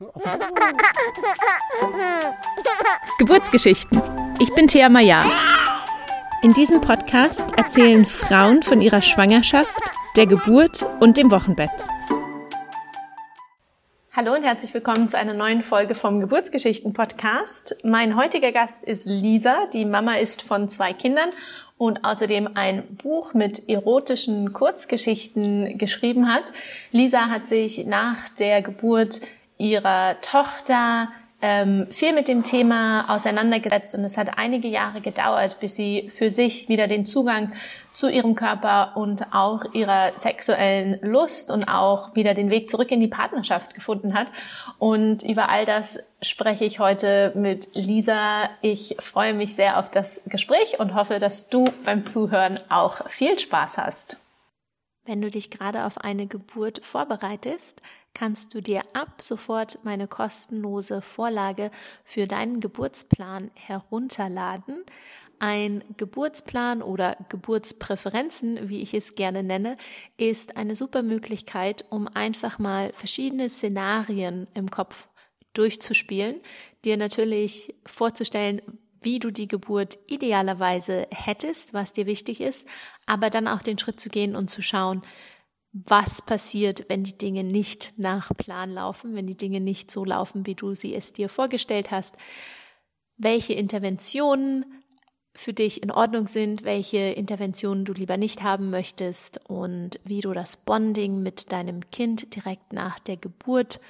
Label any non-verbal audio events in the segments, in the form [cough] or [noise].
[laughs] Geburtsgeschichten. Ich bin Thea Maya. In diesem Podcast erzählen Frauen von ihrer Schwangerschaft, der Geburt und dem Wochenbett. Hallo und herzlich willkommen zu einer neuen Folge vom Geburtsgeschichten-Podcast. Mein heutiger Gast ist Lisa, die Mama ist von zwei Kindern und außerdem ein Buch mit erotischen Kurzgeschichten geschrieben hat. Lisa hat sich nach der Geburt ihrer Tochter ähm, viel mit dem Thema auseinandergesetzt und es hat einige Jahre gedauert, bis sie für sich wieder den Zugang zu ihrem Körper und auch ihrer sexuellen Lust und auch wieder den Weg zurück in die Partnerschaft gefunden hat. Und über all das spreche ich heute mit Lisa. Ich freue mich sehr auf das Gespräch und hoffe, dass du beim Zuhören auch viel Spaß hast. Wenn du dich gerade auf eine Geburt vorbereitest, kannst du dir ab sofort meine kostenlose Vorlage für deinen Geburtsplan herunterladen. Ein Geburtsplan oder Geburtspräferenzen, wie ich es gerne nenne, ist eine super Möglichkeit, um einfach mal verschiedene Szenarien im Kopf durchzuspielen, dir natürlich vorzustellen, wie du die Geburt idealerweise hättest, was dir wichtig ist, aber dann auch den Schritt zu gehen und zu schauen, was passiert, wenn die Dinge nicht nach Plan laufen, wenn die Dinge nicht so laufen, wie du sie es dir vorgestellt hast, welche Interventionen für dich in Ordnung sind, welche Interventionen du lieber nicht haben möchtest und wie du das Bonding mit deinem Kind direkt nach der Geburt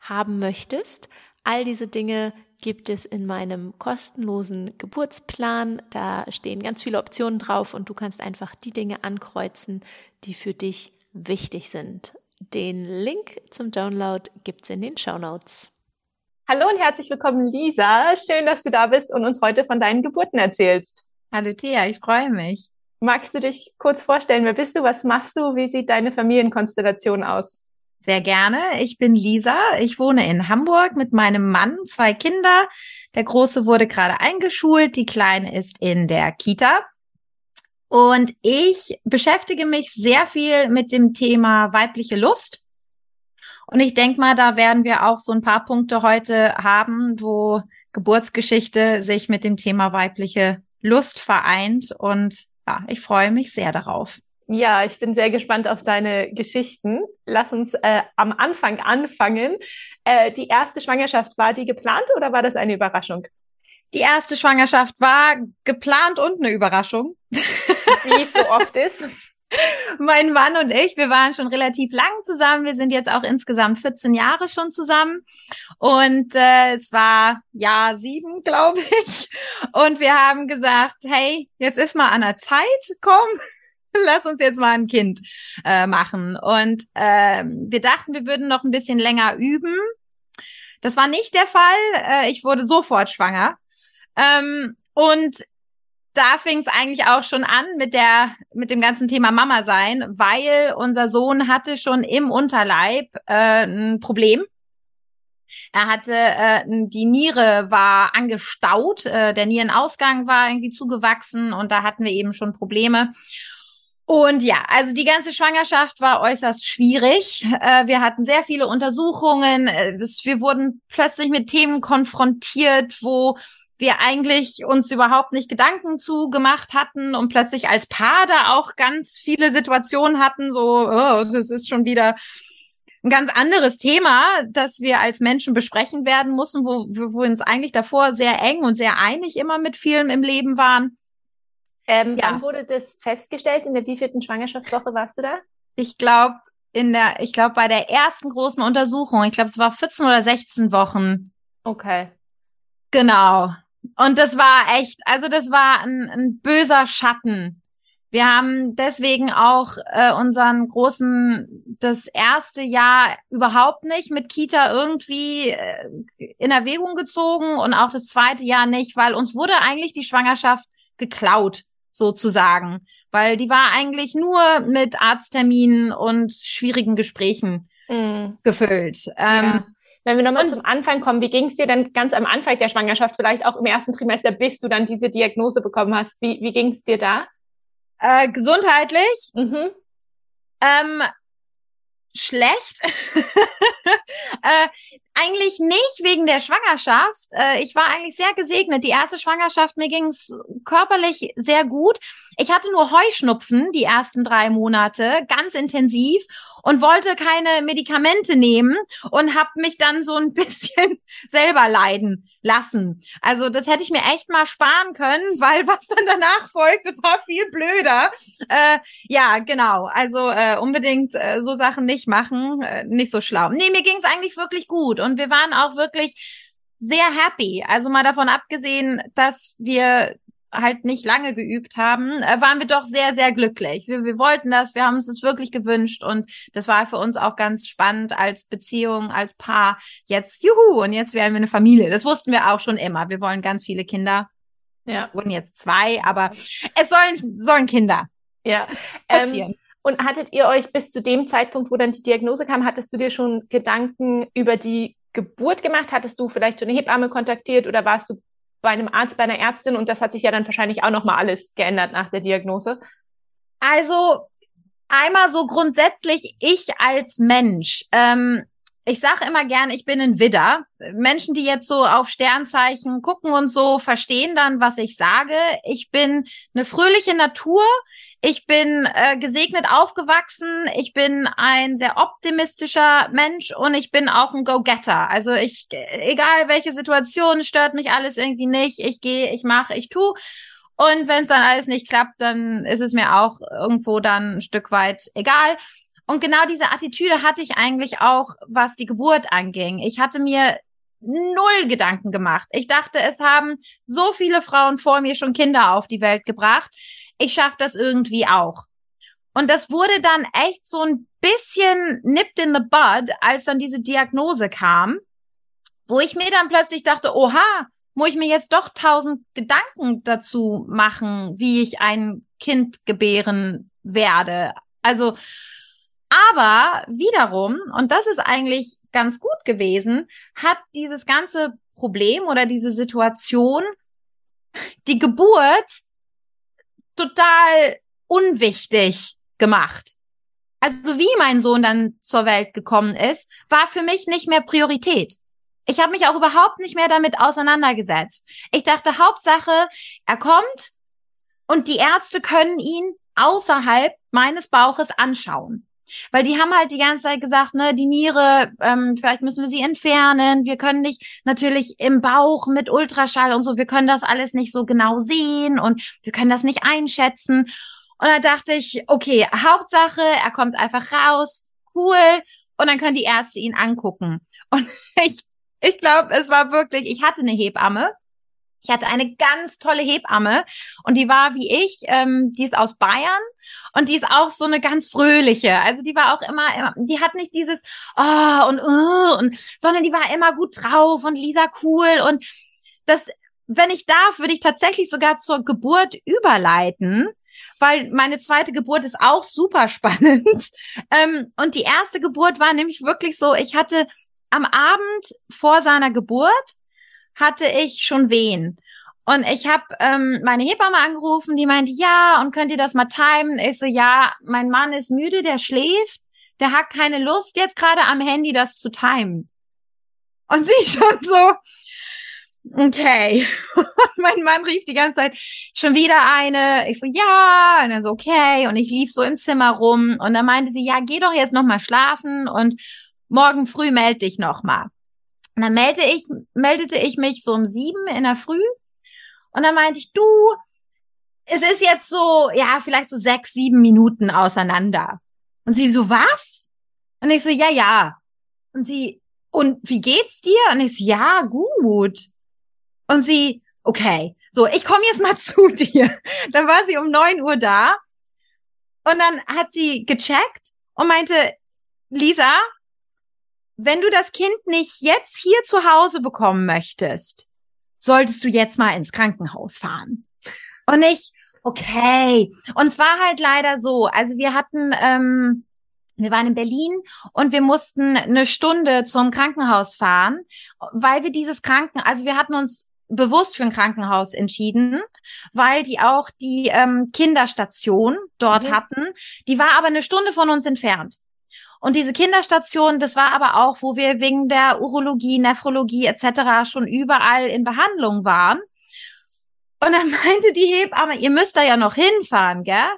haben möchtest. All diese Dinge gibt es in meinem kostenlosen Geburtsplan. Da stehen ganz viele Optionen drauf und du kannst einfach die Dinge ankreuzen, die für dich wichtig sind. Den Link zum Download gibt's in den Show Notes. Hallo und herzlich willkommen, Lisa. Schön, dass du da bist und uns heute von deinen Geburten erzählst. Hallo Thea, ich freue mich. Magst du dich kurz vorstellen? Wer bist du? Was machst du? Wie sieht deine Familienkonstellation aus? Sehr gerne. Ich bin Lisa. Ich wohne in Hamburg mit meinem Mann, zwei Kinder. Der Große wurde gerade eingeschult, die Kleine ist in der Kita. Und ich beschäftige mich sehr viel mit dem Thema weibliche Lust. Und ich denke mal, da werden wir auch so ein paar Punkte heute haben, wo Geburtsgeschichte sich mit dem Thema weibliche Lust vereint. Und ja, ich freue mich sehr darauf. Ja, ich bin sehr gespannt auf deine Geschichten. Lass uns äh, am Anfang anfangen. Äh, die erste Schwangerschaft, war die geplant oder war das eine Überraschung? Die erste Schwangerschaft war geplant und eine Überraschung. Wie es so oft ist. [laughs] Mein Mann und ich, wir waren schon relativ lang zusammen. Wir sind jetzt auch insgesamt 14 Jahre schon zusammen. Und äh, es war Jahr sieben, glaube ich. Und wir haben gesagt, hey, jetzt ist mal an der Zeit, komm, [laughs] lass uns jetzt mal ein Kind äh, machen. Und äh, wir dachten, wir würden noch ein bisschen länger üben. Das war nicht der Fall. Äh, ich wurde sofort schwanger. Ähm, und da fing es eigentlich auch schon an mit der mit dem ganzen Thema Mama sein, weil unser Sohn hatte schon im Unterleib äh, ein Problem. Er hatte äh, die Niere war angestaut, äh, der Nierenausgang war irgendwie zugewachsen und da hatten wir eben schon Probleme. Und ja, also die ganze Schwangerschaft war äußerst schwierig. Äh, wir hatten sehr viele Untersuchungen. Äh, wir wurden plötzlich mit Themen konfrontiert, wo wir eigentlich uns überhaupt nicht Gedanken zu gemacht hatten und plötzlich als Paar da auch ganz viele Situationen hatten, so, oh, das ist schon wieder ein ganz anderes Thema, das wir als Menschen besprechen werden mussten, wo, wo wir uns eigentlich davor sehr eng und sehr einig immer mit vielem im Leben waren. Ähm, ja. Wann wurde das festgestellt? In der wievielten Schwangerschaftswoche warst du da? Ich glaube, in der, ich glaube, bei der ersten großen Untersuchung, ich glaube, es war 14 oder 16 Wochen. Okay. Genau. Und das war echt, also das war ein, ein böser Schatten. Wir haben deswegen auch äh, unseren großen, das erste Jahr überhaupt nicht mit Kita irgendwie äh, in Erwägung gezogen und auch das zweite Jahr nicht, weil uns wurde eigentlich die Schwangerschaft geklaut, sozusagen. Weil die war eigentlich nur mit Arztterminen und schwierigen Gesprächen mhm. gefüllt. Ähm, ja. Wenn wir nochmal zum Anfang kommen, wie ging es dir denn ganz am Anfang der Schwangerschaft, vielleicht auch im ersten Trimester, bis du dann diese Diagnose bekommen hast? Wie, wie ging es dir da? Äh, gesundheitlich? Mhm. Ähm, schlecht. [laughs] äh, eigentlich nicht wegen der Schwangerschaft. Äh, ich war eigentlich sehr gesegnet. Die erste Schwangerschaft, mir ging es körperlich sehr gut. Ich hatte nur Heuschnupfen die ersten drei Monate, ganz intensiv und wollte keine Medikamente nehmen und habe mich dann so ein [laughs] bisschen selber leiden lassen. Also das hätte ich mir echt mal sparen können, weil was dann danach folgte, war viel blöder. Äh, ja, genau. Also äh, unbedingt äh, so Sachen nicht machen, äh, nicht so schlau. Nee, mir ging es eigentlich wirklich gut und wir waren auch wirklich sehr happy. Also mal davon abgesehen, dass wir halt nicht lange geübt haben, äh, waren wir doch sehr, sehr glücklich. Wir, wir wollten das, wir haben uns das wirklich gewünscht und das war für uns auch ganz spannend als Beziehung, als Paar. Jetzt, juhu, und jetzt werden wir eine Familie. Das wussten wir auch schon immer. Wir wollen ganz viele Kinder. Ja. Wurden jetzt zwei, aber es sollen, sollen Kinder. Ja. Passieren. Ähm, und hattet ihr euch bis zu dem Zeitpunkt, wo dann die Diagnose kam, hattest du dir schon Gedanken über die Geburt gemacht? Hattest du vielleicht so eine Hebamme kontaktiert oder warst du bei einem Arzt, bei einer Ärztin und das hat sich ja dann wahrscheinlich auch nochmal alles geändert nach der Diagnose. Also einmal so grundsätzlich ich als Mensch. Ähm, ich sage immer gern, ich bin ein Widder. Menschen, die jetzt so auf Sternzeichen gucken und so, verstehen dann, was ich sage. Ich bin eine fröhliche Natur. Ich bin äh, gesegnet aufgewachsen. Ich bin ein sehr optimistischer Mensch und ich bin auch ein Go-Getter. Also ich, egal welche Situation, stört mich alles irgendwie nicht. Ich gehe, ich mache, ich tu. Und wenn es dann alles nicht klappt, dann ist es mir auch irgendwo dann ein Stück weit egal. Und genau diese Attitüde hatte ich eigentlich auch, was die Geburt anging. Ich hatte mir null Gedanken gemacht. Ich dachte, es haben so viele Frauen vor mir schon Kinder auf die Welt gebracht. Ich schaffe das irgendwie auch. Und das wurde dann echt so ein bisschen nipped in the bud, als dann diese Diagnose kam, wo ich mir dann plötzlich dachte, oha, muss ich mir jetzt doch tausend Gedanken dazu machen, wie ich ein Kind gebären werde. Also aber wiederum, und das ist eigentlich ganz gut gewesen, hat dieses ganze Problem oder diese Situation die Geburt total unwichtig gemacht. Also wie mein Sohn dann zur Welt gekommen ist, war für mich nicht mehr Priorität. Ich habe mich auch überhaupt nicht mehr damit auseinandergesetzt. Ich dachte, Hauptsache, er kommt und die Ärzte können ihn außerhalb meines Bauches anschauen. Weil die haben halt die ganze Zeit gesagt, ne, die Niere, ähm, vielleicht müssen wir sie entfernen. Wir können nicht natürlich im Bauch mit Ultraschall und so, wir können das alles nicht so genau sehen und wir können das nicht einschätzen. Und da dachte ich, okay, Hauptsache, er kommt einfach raus, cool, und dann können die Ärzte ihn angucken. Und [laughs] ich, ich glaube, es war wirklich, ich hatte eine Hebamme. Ich hatte eine ganz tolle Hebamme und die war wie ich, ähm, die ist aus Bayern und die ist auch so eine ganz fröhliche. Also die war auch immer, immer die hat nicht dieses oh und uh, und sondern die war immer gut drauf und Lisa cool und das wenn ich darf, würde ich tatsächlich sogar zur Geburt überleiten, weil meine zweite Geburt ist auch super spannend. [laughs] ähm, und die erste Geburt war nämlich wirklich so, ich hatte am Abend vor seiner Geburt hatte ich schon Wehen. Und ich habe ähm, meine Hebamme angerufen, die meinte, ja, und könnt ihr das mal timen? Ich so, ja, mein Mann ist müde, der schläft, der hat keine Lust, jetzt gerade am Handy das zu timen. Und [laughs] sie schon so, okay. mein Mann rief die ganze Zeit, schon wieder eine. Ich so, ja, und dann so, okay. Und ich lief so im Zimmer rum und dann meinte sie, ja, geh doch jetzt noch mal schlafen und morgen früh melde dich noch mal. Und dann meldete ich, meldete ich mich so um sieben in der Früh und dann meinte ich, du, es ist jetzt so, ja, vielleicht so sechs, sieben Minuten auseinander. Und sie so, was? Und ich so, ja, ja. Und sie, und wie geht's dir? Und ich so, ja, gut. Und sie, okay, so, ich komme jetzt mal [laughs] zu dir. Dann war sie um neun Uhr da. Und dann hat sie gecheckt und meinte, Lisa, wenn du das Kind nicht jetzt hier zu Hause bekommen möchtest, solltest du jetzt mal ins Krankenhaus fahren. Und ich, okay. Und es war halt leider so, also wir hatten, ähm, wir waren in Berlin und wir mussten eine Stunde zum Krankenhaus fahren, weil wir dieses Kranken, also wir hatten uns bewusst für ein Krankenhaus entschieden, weil die auch die ähm, Kinderstation dort mhm. hatten. Die war aber eine Stunde von uns entfernt. Und diese Kinderstation, das war aber auch, wo wir wegen der Urologie, Nephrologie etc. schon überall in Behandlung waren. Und dann [laughs] meinte die Hebamme, ihr müsst da ja noch hinfahren, gell?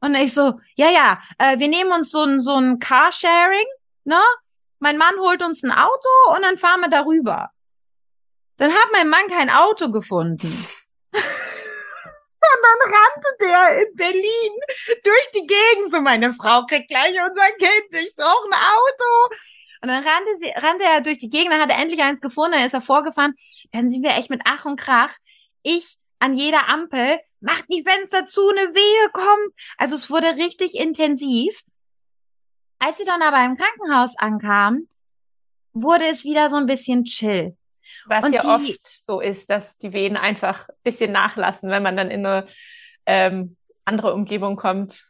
Und ich so, ja, ja, äh, wir nehmen uns so ein, so ein Carsharing, ne? Mein Mann holt uns ein Auto und dann fahren wir darüber. Dann hat mein Mann kein Auto gefunden. [laughs] Und dann rannte der in Berlin durch die Gegend. So, meine Frau kriegt gleich unser Kind, ich brauche ein Auto. Und dann rannte, sie, rannte er durch die Gegend, dann hat er endlich eins gefunden, dann ist er vorgefahren. Dann sind wir echt mit Ach und Krach. Ich an jeder Ampel, macht die Fenster zu, eine Wehe kommt. Also es wurde richtig intensiv. Als sie dann aber im Krankenhaus ankam, wurde es wieder so ein bisschen chill. Was und ja die, oft so ist, dass die Wehen einfach ein bisschen nachlassen, wenn man dann in eine ähm, andere Umgebung kommt.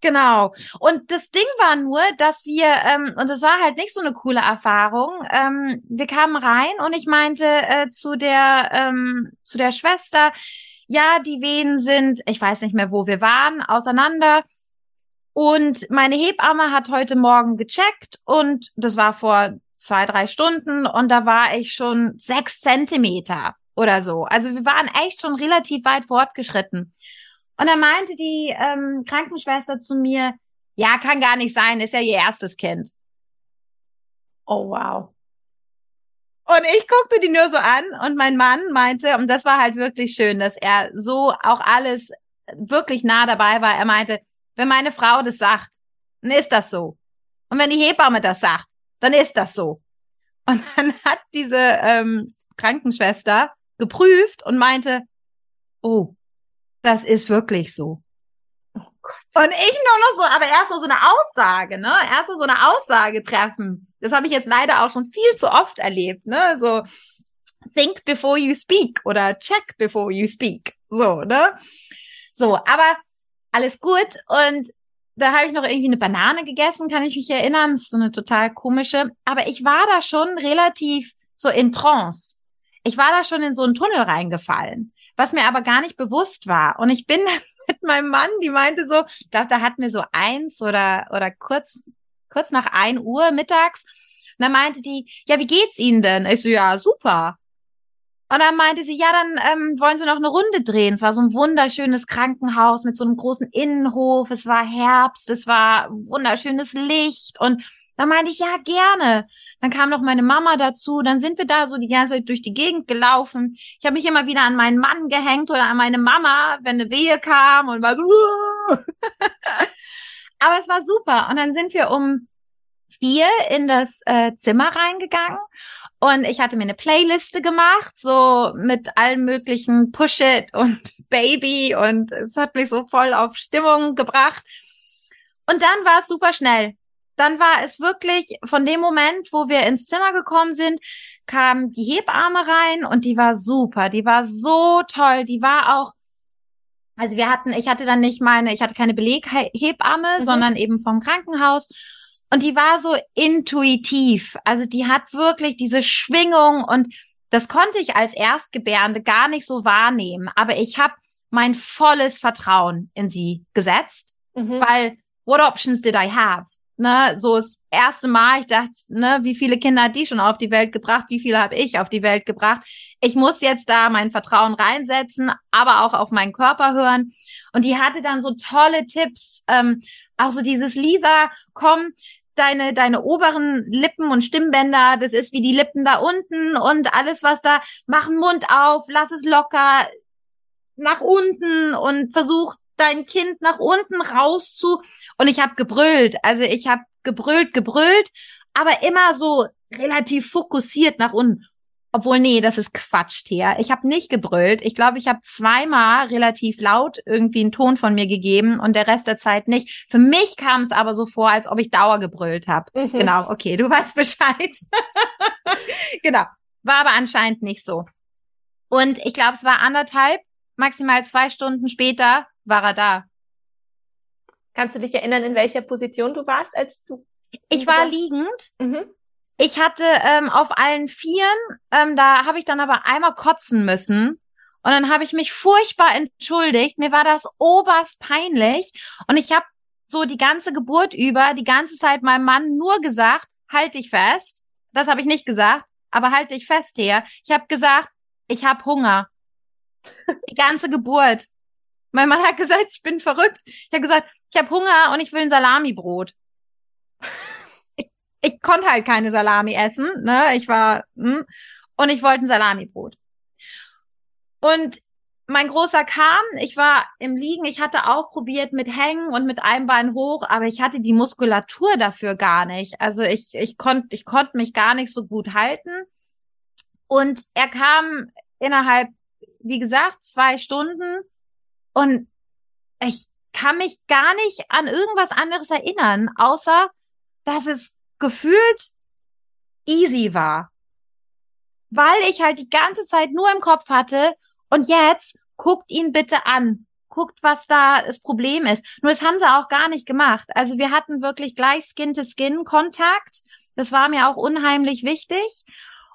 Genau. Und das Ding war nur, dass wir, ähm, und das war halt nicht so eine coole Erfahrung, ähm, wir kamen rein und ich meinte äh, zu der, ähm, zu der Schwester, ja, die Wehen sind, ich weiß nicht mehr, wo wir waren, auseinander. Und meine Hebamme hat heute Morgen gecheckt und das war vor zwei, drei Stunden und da war ich schon sechs Zentimeter oder so. Also wir waren echt schon relativ weit fortgeschritten. Und dann meinte die ähm, Krankenschwester zu mir, ja, kann gar nicht sein, ist ja ihr erstes Kind. Oh, wow. Und ich guckte die nur so an und mein Mann meinte, und das war halt wirklich schön, dass er so auch alles wirklich nah dabei war. Er meinte, wenn meine Frau das sagt, dann ist das so. Und wenn die Hebamme das sagt, dann ist das so. Und [laughs] dann hat diese ähm, Krankenschwester geprüft und meinte, oh, das ist wirklich so. Oh Gott. Und ich nur noch so, aber erst mal so eine Aussage, ne? Erst mal so eine Aussage treffen. Das habe ich jetzt leider auch schon viel zu oft erlebt, ne? So think before you speak oder check before you speak. So, ne? So, aber alles gut und da habe ich noch irgendwie eine Banane gegessen, kann ich mich erinnern. Das ist so eine total komische. Aber ich war da schon relativ so in Trance. Ich war da schon in so einen Tunnel reingefallen, was mir aber gar nicht bewusst war. Und ich bin [laughs] mit meinem Mann, die meinte so, ich glaube, da hatten wir so eins oder, oder kurz, kurz nach ein Uhr mittags. Und dann meinte die, ja, wie geht's Ihnen denn? Ich so, ja, super. Und dann meinte sie, ja, dann ähm, wollen sie noch eine Runde drehen. Es war so ein wunderschönes Krankenhaus mit so einem großen Innenhof. Es war Herbst, es war wunderschönes Licht. Und dann meinte ich, ja, gerne. Dann kam noch meine Mama dazu. Dann sind wir da so die ganze Zeit durch die Gegend gelaufen. Ich habe mich immer wieder an meinen Mann gehängt oder an meine Mama, wenn eine Wehe kam und war so. [laughs] Aber es war super. Und dann sind wir um vier in das äh, Zimmer reingegangen und ich hatte mir eine Playliste gemacht, so mit allen möglichen Push It und [laughs] Baby und es hat mich so voll auf Stimmung gebracht. Und dann war es super schnell. Dann war es wirklich von dem Moment, wo wir ins Zimmer gekommen sind, kam die Hebamme rein und die war super. Die war so toll. Die war auch also wir hatten, ich hatte dann nicht meine, ich hatte keine Beleghebamme, mhm. sondern eben vom Krankenhaus. Und die war so intuitiv. Also die hat wirklich diese Schwingung und das konnte ich als Erstgebärende gar nicht so wahrnehmen. Aber ich habe mein volles Vertrauen in sie gesetzt, mhm. weil what options did I have? Ne, so das erste Mal, ich dachte, ne, wie viele Kinder hat die schon auf die Welt gebracht? Wie viele habe ich auf die Welt gebracht? Ich muss jetzt da mein Vertrauen reinsetzen, aber auch auf meinen Körper hören. Und die hatte dann so tolle Tipps, ähm, auch so dieses Lisa, komm, deine, deine oberen Lippen und Stimmbänder, das ist wie die Lippen da unten und alles, was da, mach den Mund auf, lass es locker nach unten und versuch dein Kind nach unten raus zu. Und ich habe gebrüllt. Also ich habe gebrüllt, gebrüllt, aber immer so relativ fokussiert nach unten. Obwohl, nee, das ist Quatsch hier. Ich habe nicht gebrüllt. Ich glaube, ich habe zweimal relativ laut irgendwie einen Ton von mir gegeben und der Rest der Zeit nicht. Für mich kam es aber so vor, als ob ich Dauer gebrüllt habe. Mhm. Genau, okay, du [laughs] weißt Bescheid. [laughs] genau. War aber anscheinend nicht so. Und ich glaube, es war anderthalb, maximal zwei Stunden später war er da. Kannst du dich erinnern, in welcher Position du warst, als du? Ich war liegend. Mhm. Ich hatte ähm, auf allen Vieren, ähm, da habe ich dann aber einmal kotzen müssen. Und dann habe ich mich furchtbar entschuldigt. Mir war das oberst peinlich. Und ich habe so die ganze Geburt über, die ganze Zeit meinem Mann nur gesagt, halt dich fest. Das habe ich nicht gesagt, aber halt dich fest her. Ich habe gesagt, ich habe Hunger. Die ganze Geburt. Mein Mann hat gesagt, ich bin verrückt. Ich habe gesagt, ich habe Hunger und ich will ein Salamibrot. Ich, konnte halt keine Salami essen, ne? Ich war hm, und ich wollte ein Salamibrot. Und mein großer kam, ich war im Liegen, ich hatte auch probiert mit Hängen und mit einem Bein hoch, aber ich hatte die Muskulatur dafür gar nicht. Also ich, ich konnte, ich konnte mich gar nicht so gut halten. Und er kam innerhalb, wie gesagt, zwei Stunden und ich kann mich gar nicht an irgendwas anderes erinnern, außer, dass es gefühlt easy war. Weil ich halt die ganze Zeit nur im Kopf hatte, und jetzt guckt ihn bitte an. Guckt, was da das Problem ist. Nur das haben sie auch gar nicht gemacht. Also wir hatten wirklich gleich Skin-to-Skin-Kontakt. Das war mir auch unheimlich wichtig.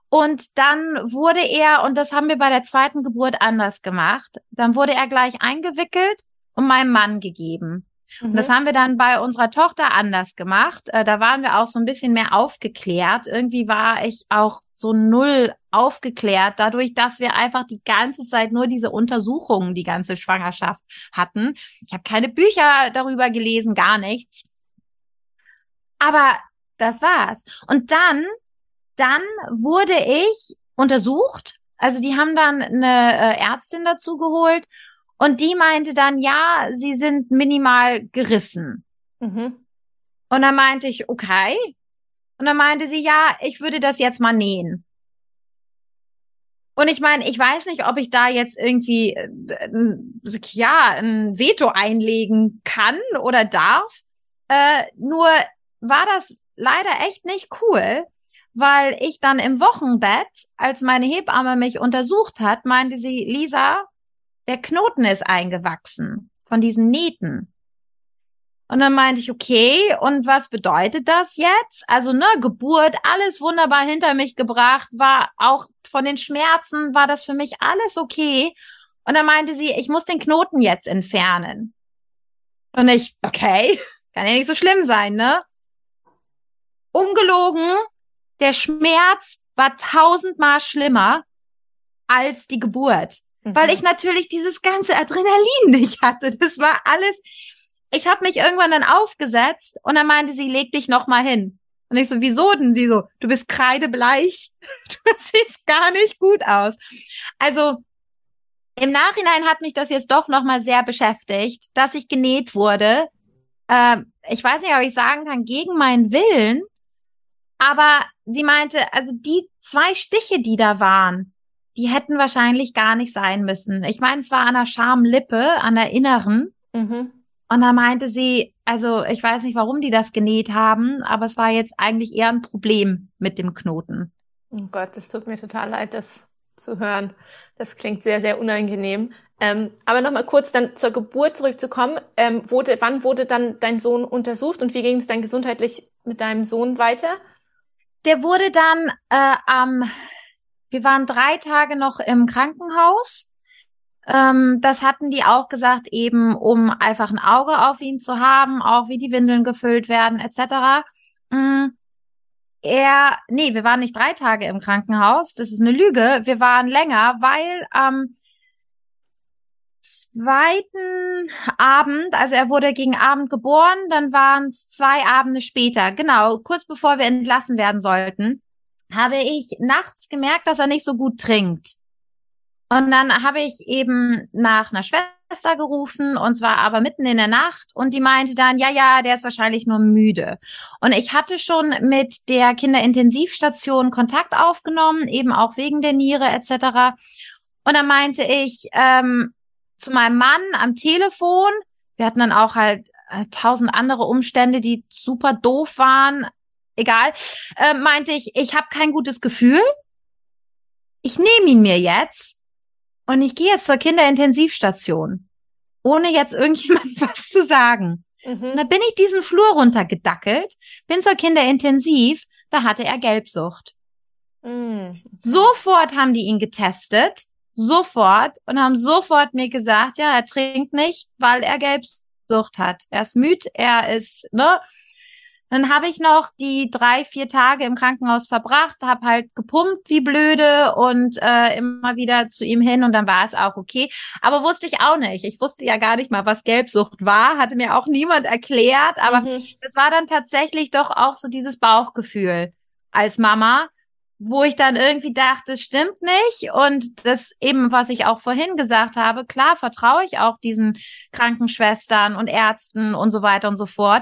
Und dann wurde er, und das haben wir bei der zweiten Geburt anders gemacht, dann wurde er gleich eingewickelt und meinem Mann gegeben. Mhm. Und das mhm. haben wir dann bei unserer Tochter anders gemacht. Äh, da waren wir auch so ein bisschen mehr aufgeklärt. Irgendwie war ich auch so null aufgeklärt, dadurch, dass wir einfach die ganze Zeit nur diese Untersuchungen die ganze Schwangerschaft hatten. Ich habe keine Bücher darüber gelesen, gar nichts. Aber das war's. Und dann, dann wurde ich untersucht. Also die haben dann eine äh, Ärztin dazu geholt und die meinte dann, ja, sie sind minimal gerissen. Mhm. Und dann meinte ich, okay. Und dann meinte sie, ja, ich würde das jetzt mal nähen. Und ich meine, ich weiß nicht, ob ich da jetzt irgendwie, äh, ja, ein Veto einlegen kann oder darf. Äh, nur war das leider echt nicht cool, weil ich dann im Wochenbett, als meine Hebamme mich untersucht hat, meinte sie, Lisa, der Knoten ist eingewachsen von diesen Nähten. Und dann meinte ich, okay, und was bedeutet das jetzt? Also, ne, Geburt, alles wunderbar hinter mich gebracht, war auch von den Schmerzen, war das für mich alles okay. Und dann meinte sie, ich muss den Knoten jetzt entfernen. Und ich, okay, [laughs] kann ja nicht so schlimm sein, ne? Ungelogen, der Schmerz war tausendmal schlimmer als die Geburt mhm. weil ich natürlich dieses ganze Adrenalin nicht hatte. Das war alles. Ich habe mich irgendwann dann aufgesetzt und dann meinte sie, leg dich noch mal hin. Und ich so, wieso denn? Sie so, du bist kreidebleich, [laughs] du siehst gar nicht gut aus. Also im Nachhinein hat mich das jetzt doch noch mal sehr beschäftigt, dass ich genäht wurde. Ähm, ich weiß nicht, ob ich sagen kann, gegen meinen Willen. Aber sie meinte, also die zwei Stiche, die da waren, die hätten wahrscheinlich gar nicht sein müssen. Ich meine, es war an der Schamlippe, an der inneren. Mhm. Und da meinte sie, also ich weiß nicht, warum die das genäht haben, aber es war jetzt eigentlich eher ein Problem mit dem Knoten. Oh Gott, das tut mir total leid, das zu hören. Das klingt sehr, sehr unangenehm. Ähm, aber nochmal kurz dann zur Geburt zurückzukommen. Ähm, wurde, wann wurde dann dein Sohn untersucht und wie ging es dann gesundheitlich mit deinem Sohn weiter? Der wurde dann äh, am wir waren drei Tage noch im Krankenhaus. Ähm, das hatten die auch gesagt, eben um einfach ein Auge auf ihn zu haben, auch wie die Windeln gefüllt werden, etc. Mhm. Er, nee, wir waren nicht drei Tage im Krankenhaus. Das ist eine Lüge. Wir waren länger, weil am zweiten Abend, also er wurde gegen Abend geboren, dann waren es zwei Abende später, genau, kurz bevor wir entlassen werden sollten habe ich nachts gemerkt, dass er nicht so gut trinkt. Und dann habe ich eben nach einer Schwester gerufen und zwar aber mitten in der Nacht und die meinte dann, ja, ja, der ist wahrscheinlich nur müde. Und ich hatte schon mit der Kinderintensivstation Kontakt aufgenommen, eben auch wegen der Niere etc. Und dann meinte ich ähm, zu meinem Mann am Telefon, wir hatten dann auch halt äh, tausend andere Umstände, die super doof waren, egal, äh, meinte ich, ich habe kein gutes Gefühl. Ich nehme ihn mir jetzt und ich gehe jetzt zur Kinderintensivstation, ohne jetzt irgendjemand [laughs] was zu sagen. Mhm. Und da bin ich diesen Flur runtergedackelt, bin zur Kinderintensiv, da hatte er Gelbsucht. Mhm. Sofort haben die ihn getestet, sofort, und haben sofort mir gesagt, ja, er trinkt nicht, weil er Gelbsucht Sucht hat. Er ist müde, er ist, ne? Dann habe ich noch die drei, vier Tage im Krankenhaus verbracht, habe halt gepumpt wie blöde und äh, immer wieder zu ihm hin und dann war es auch okay. Aber wusste ich auch nicht. Ich wusste ja gar nicht mal, was Gelbsucht war, hatte mir auch niemand erklärt. Aber mhm. das war dann tatsächlich doch auch so dieses Bauchgefühl als Mama, wo ich dann irgendwie dachte, stimmt nicht. Und das eben, was ich auch vorhin gesagt habe, klar vertraue ich auch diesen Krankenschwestern und Ärzten und so weiter und so fort.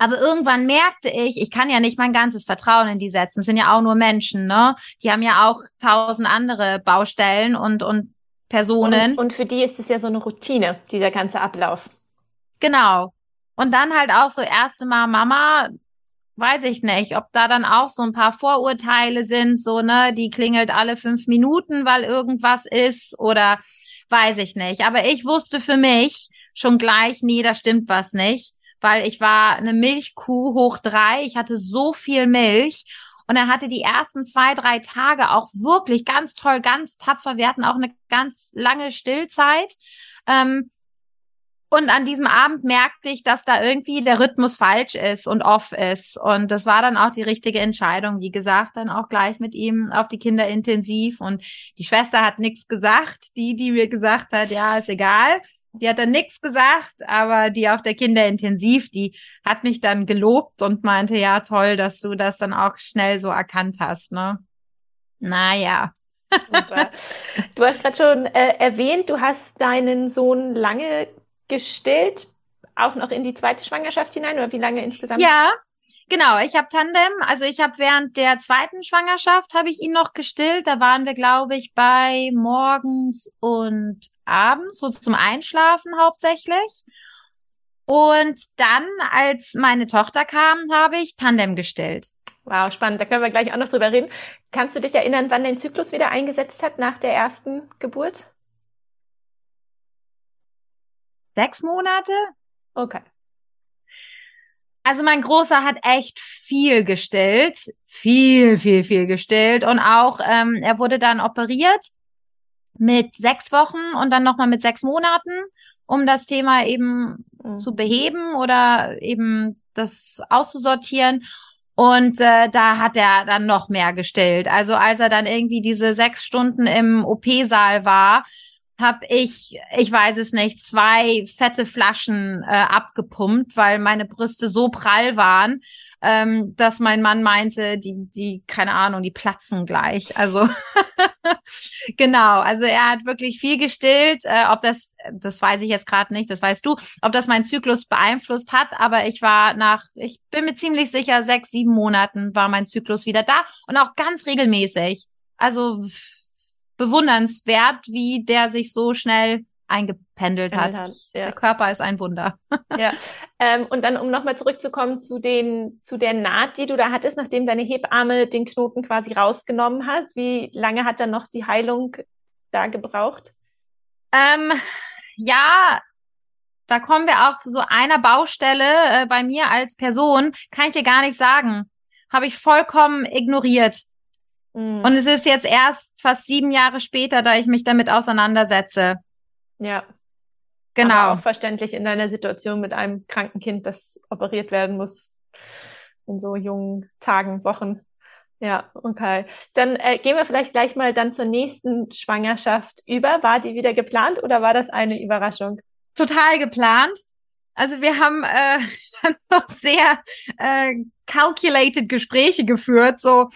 Aber irgendwann merkte ich, ich kann ja nicht mein ganzes Vertrauen in die setzen. Es sind ja auch nur Menschen, ne? Die haben ja auch tausend andere Baustellen und, und Personen. Und, und für die ist es ja so eine Routine, dieser ganze Ablauf. Genau. Und dann halt auch so erste Mal Mama, weiß ich nicht, ob da dann auch so ein paar Vorurteile sind, so, ne, die klingelt alle fünf Minuten, weil irgendwas ist oder weiß ich nicht. Aber ich wusste für mich schon gleich, nee, da stimmt was nicht weil ich war eine Milchkuh hoch drei. Ich hatte so viel Milch. Und er hatte die ersten zwei, drei Tage auch wirklich ganz toll, ganz tapfer. Wir hatten auch eine ganz lange Stillzeit. Ähm, und an diesem Abend merkte ich, dass da irgendwie der Rhythmus falsch ist und off ist. Und das war dann auch die richtige Entscheidung. Wie gesagt, dann auch gleich mit ihm auf die Kinder intensiv. Und die Schwester hat nichts gesagt. Die, die mir gesagt hat, ja, ist egal. Die hat dann nichts gesagt, aber die auf der Kinderintensiv, die hat mich dann gelobt und meinte, ja, toll, dass du das dann auch schnell so erkannt hast, ne? Naja. [laughs] du hast gerade schon äh, erwähnt, du hast deinen Sohn lange gestillt, auch noch in die zweite Schwangerschaft hinein, oder wie lange insgesamt? Ja, Genau, ich habe Tandem, also ich habe während der zweiten Schwangerschaft habe ich ihn noch gestillt. Da waren wir, glaube ich, bei morgens und abends, so zum Einschlafen hauptsächlich. Und dann, als meine Tochter kam, habe ich Tandem gestillt. Wow, spannend. Da können wir gleich auch noch drüber reden. Kannst du dich erinnern, wann dein Zyklus wieder eingesetzt hat nach der ersten Geburt? Sechs Monate? Okay. Also mein Großer hat echt viel gestillt, viel, viel, viel gestillt und auch ähm, er wurde dann operiert mit sechs Wochen und dann nochmal mit sechs Monaten, um das Thema eben mhm. zu beheben oder eben das auszusortieren. Und äh, da hat er dann noch mehr gestillt. Also als er dann irgendwie diese sechs Stunden im OP-Saal war, habe ich, ich weiß es nicht, zwei fette Flaschen äh, abgepumpt, weil meine Brüste so prall waren, ähm, dass mein Mann meinte, die, die, keine Ahnung, die platzen gleich. Also [laughs] genau, also er hat wirklich viel gestillt. Äh, ob das, das weiß ich jetzt gerade nicht, das weißt du, ob das meinen Zyklus beeinflusst hat, aber ich war nach, ich bin mir ziemlich sicher, sechs, sieben Monaten war mein Zyklus wieder da und auch ganz regelmäßig. Also bewundernswert, wie der sich so schnell eingependelt hat. hat ja. Der Körper ist ein Wunder. [laughs] ja. Ähm, und dann, um nochmal zurückzukommen zu den, zu der Naht, die du da hattest, nachdem deine Hebamme den Knoten quasi rausgenommen hat. Wie lange hat dann noch die Heilung da gebraucht? Ähm, ja, da kommen wir auch zu so einer Baustelle äh, bei mir als Person, kann ich dir gar nicht sagen. Habe ich vollkommen ignoriert. Mhm. Und es ist jetzt erst fast sieben Jahre später, da ich mich damit auseinandersetze. Ja. Genau. Aber auch verständlich in deiner Situation mit einem kranken Kind, das operiert werden muss. In so jungen Tagen, Wochen. Ja, okay. Dann äh, gehen wir vielleicht gleich mal dann zur nächsten Schwangerschaft über. War die wieder geplant oder war das eine Überraschung? Total geplant. Also wir haben äh, [laughs] noch sehr äh, calculated Gespräche geführt. So,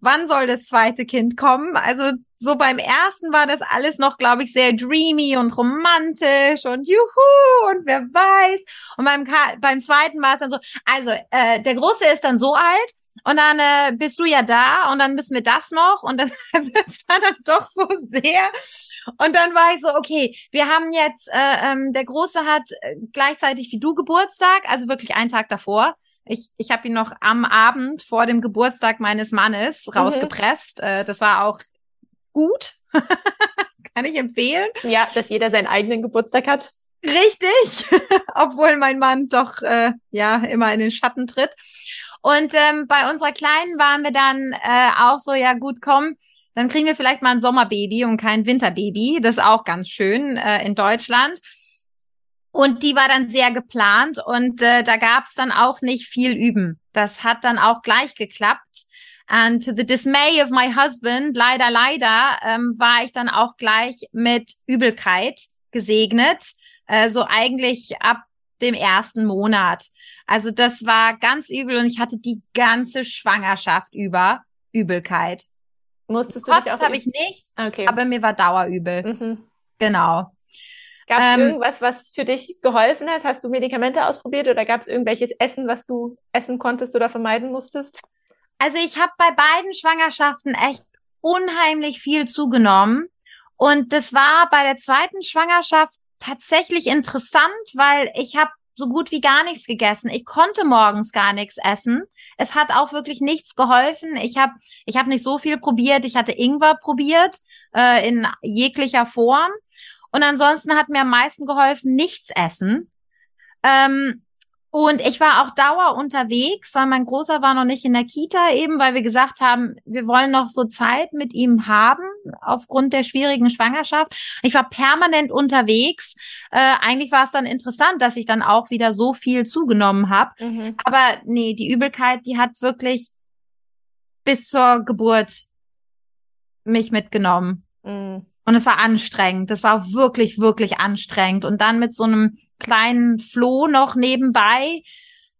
wann soll das zweite Kind kommen? Also so beim ersten war das alles noch, glaube ich, sehr dreamy und romantisch und juhu und wer weiß. Und beim, beim zweiten war es dann so, also äh, der Große ist dann so alt und dann äh, bist du ja da und dann müssen wir das noch und dann [laughs] also das war dann doch so sehr und dann war ich so okay wir haben jetzt äh, ähm, der große hat äh, gleichzeitig wie du Geburtstag also wirklich einen Tag davor ich, ich habe ihn noch am Abend vor dem Geburtstag meines Mannes mhm. rausgepresst. Äh, das war auch gut. [laughs] Kann ich empfehlen. Ja, dass jeder seinen eigenen Geburtstag hat. Richtig, [laughs] obwohl mein Mann doch äh, ja immer in den Schatten tritt. Und ähm, bei unserer Kleinen waren wir dann äh, auch so, ja gut, komm, dann kriegen wir vielleicht mal ein Sommerbaby und kein Winterbaby. Das ist auch ganz schön äh, in Deutschland. Und die war dann sehr geplant und äh, da gab es dann auch nicht viel üben. Das hat dann auch gleich geklappt. And to the dismay of my husband, leider, leider, ähm, war ich dann auch gleich mit Übelkeit gesegnet. Äh, so eigentlich ab dem ersten Monat. Also das war ganz übel und ich hatte die ganze Schwangerschaft über Übelkeit. Musstest du Kotzt habe ich nicht, Okay. aber mir war Dauerübel. mhm. Genau. Gab es Ähm, irgendwas, was für dich geholfen hat? Hast du Medikamente ausprobiert oder gab es irgendwelches Essen, was du essen konntest oder vermeiden musstest? Also ich habe bei beiden Schwangerschaften echt unheimlich viel zugenommen. Und das war bei der zweiten Schwangerschaft tatsächlich interessant, weil ich habe so gut wie gar nichts gegessen. Ich konnte morgens gar nichts essen. Es hat auch wirklich nichts geholfen. Ich habe ich hab nicht so viel probiert. Ich hatte Ingwer probiert äh, in jeglicher Form. Und ansonsten hat mir am meisten geholfen, nichts essen. Ähm, und ich war auch dauer unterwegs, weil mein Großer war noch nicht in der Kita eben, weil wir gesagt haben, wir wollen noch so Zeit mit ihm haben aufgrund der schwierigen Schwangerschaft. Ich war permanent unterwegs. Äh, eigentlich war es dann interessant, dass ich dann auch wieder so viel zugenommen habe. Mhm. Aber nee, die Übelkeit, die hat wirklich bis zur Geburt mich mitgenommen. Mhm. Und es war anstrengend. Das war wirklich, wirklich anstrengend. Und dann mit so einem kleinen Floh noch nebenbei,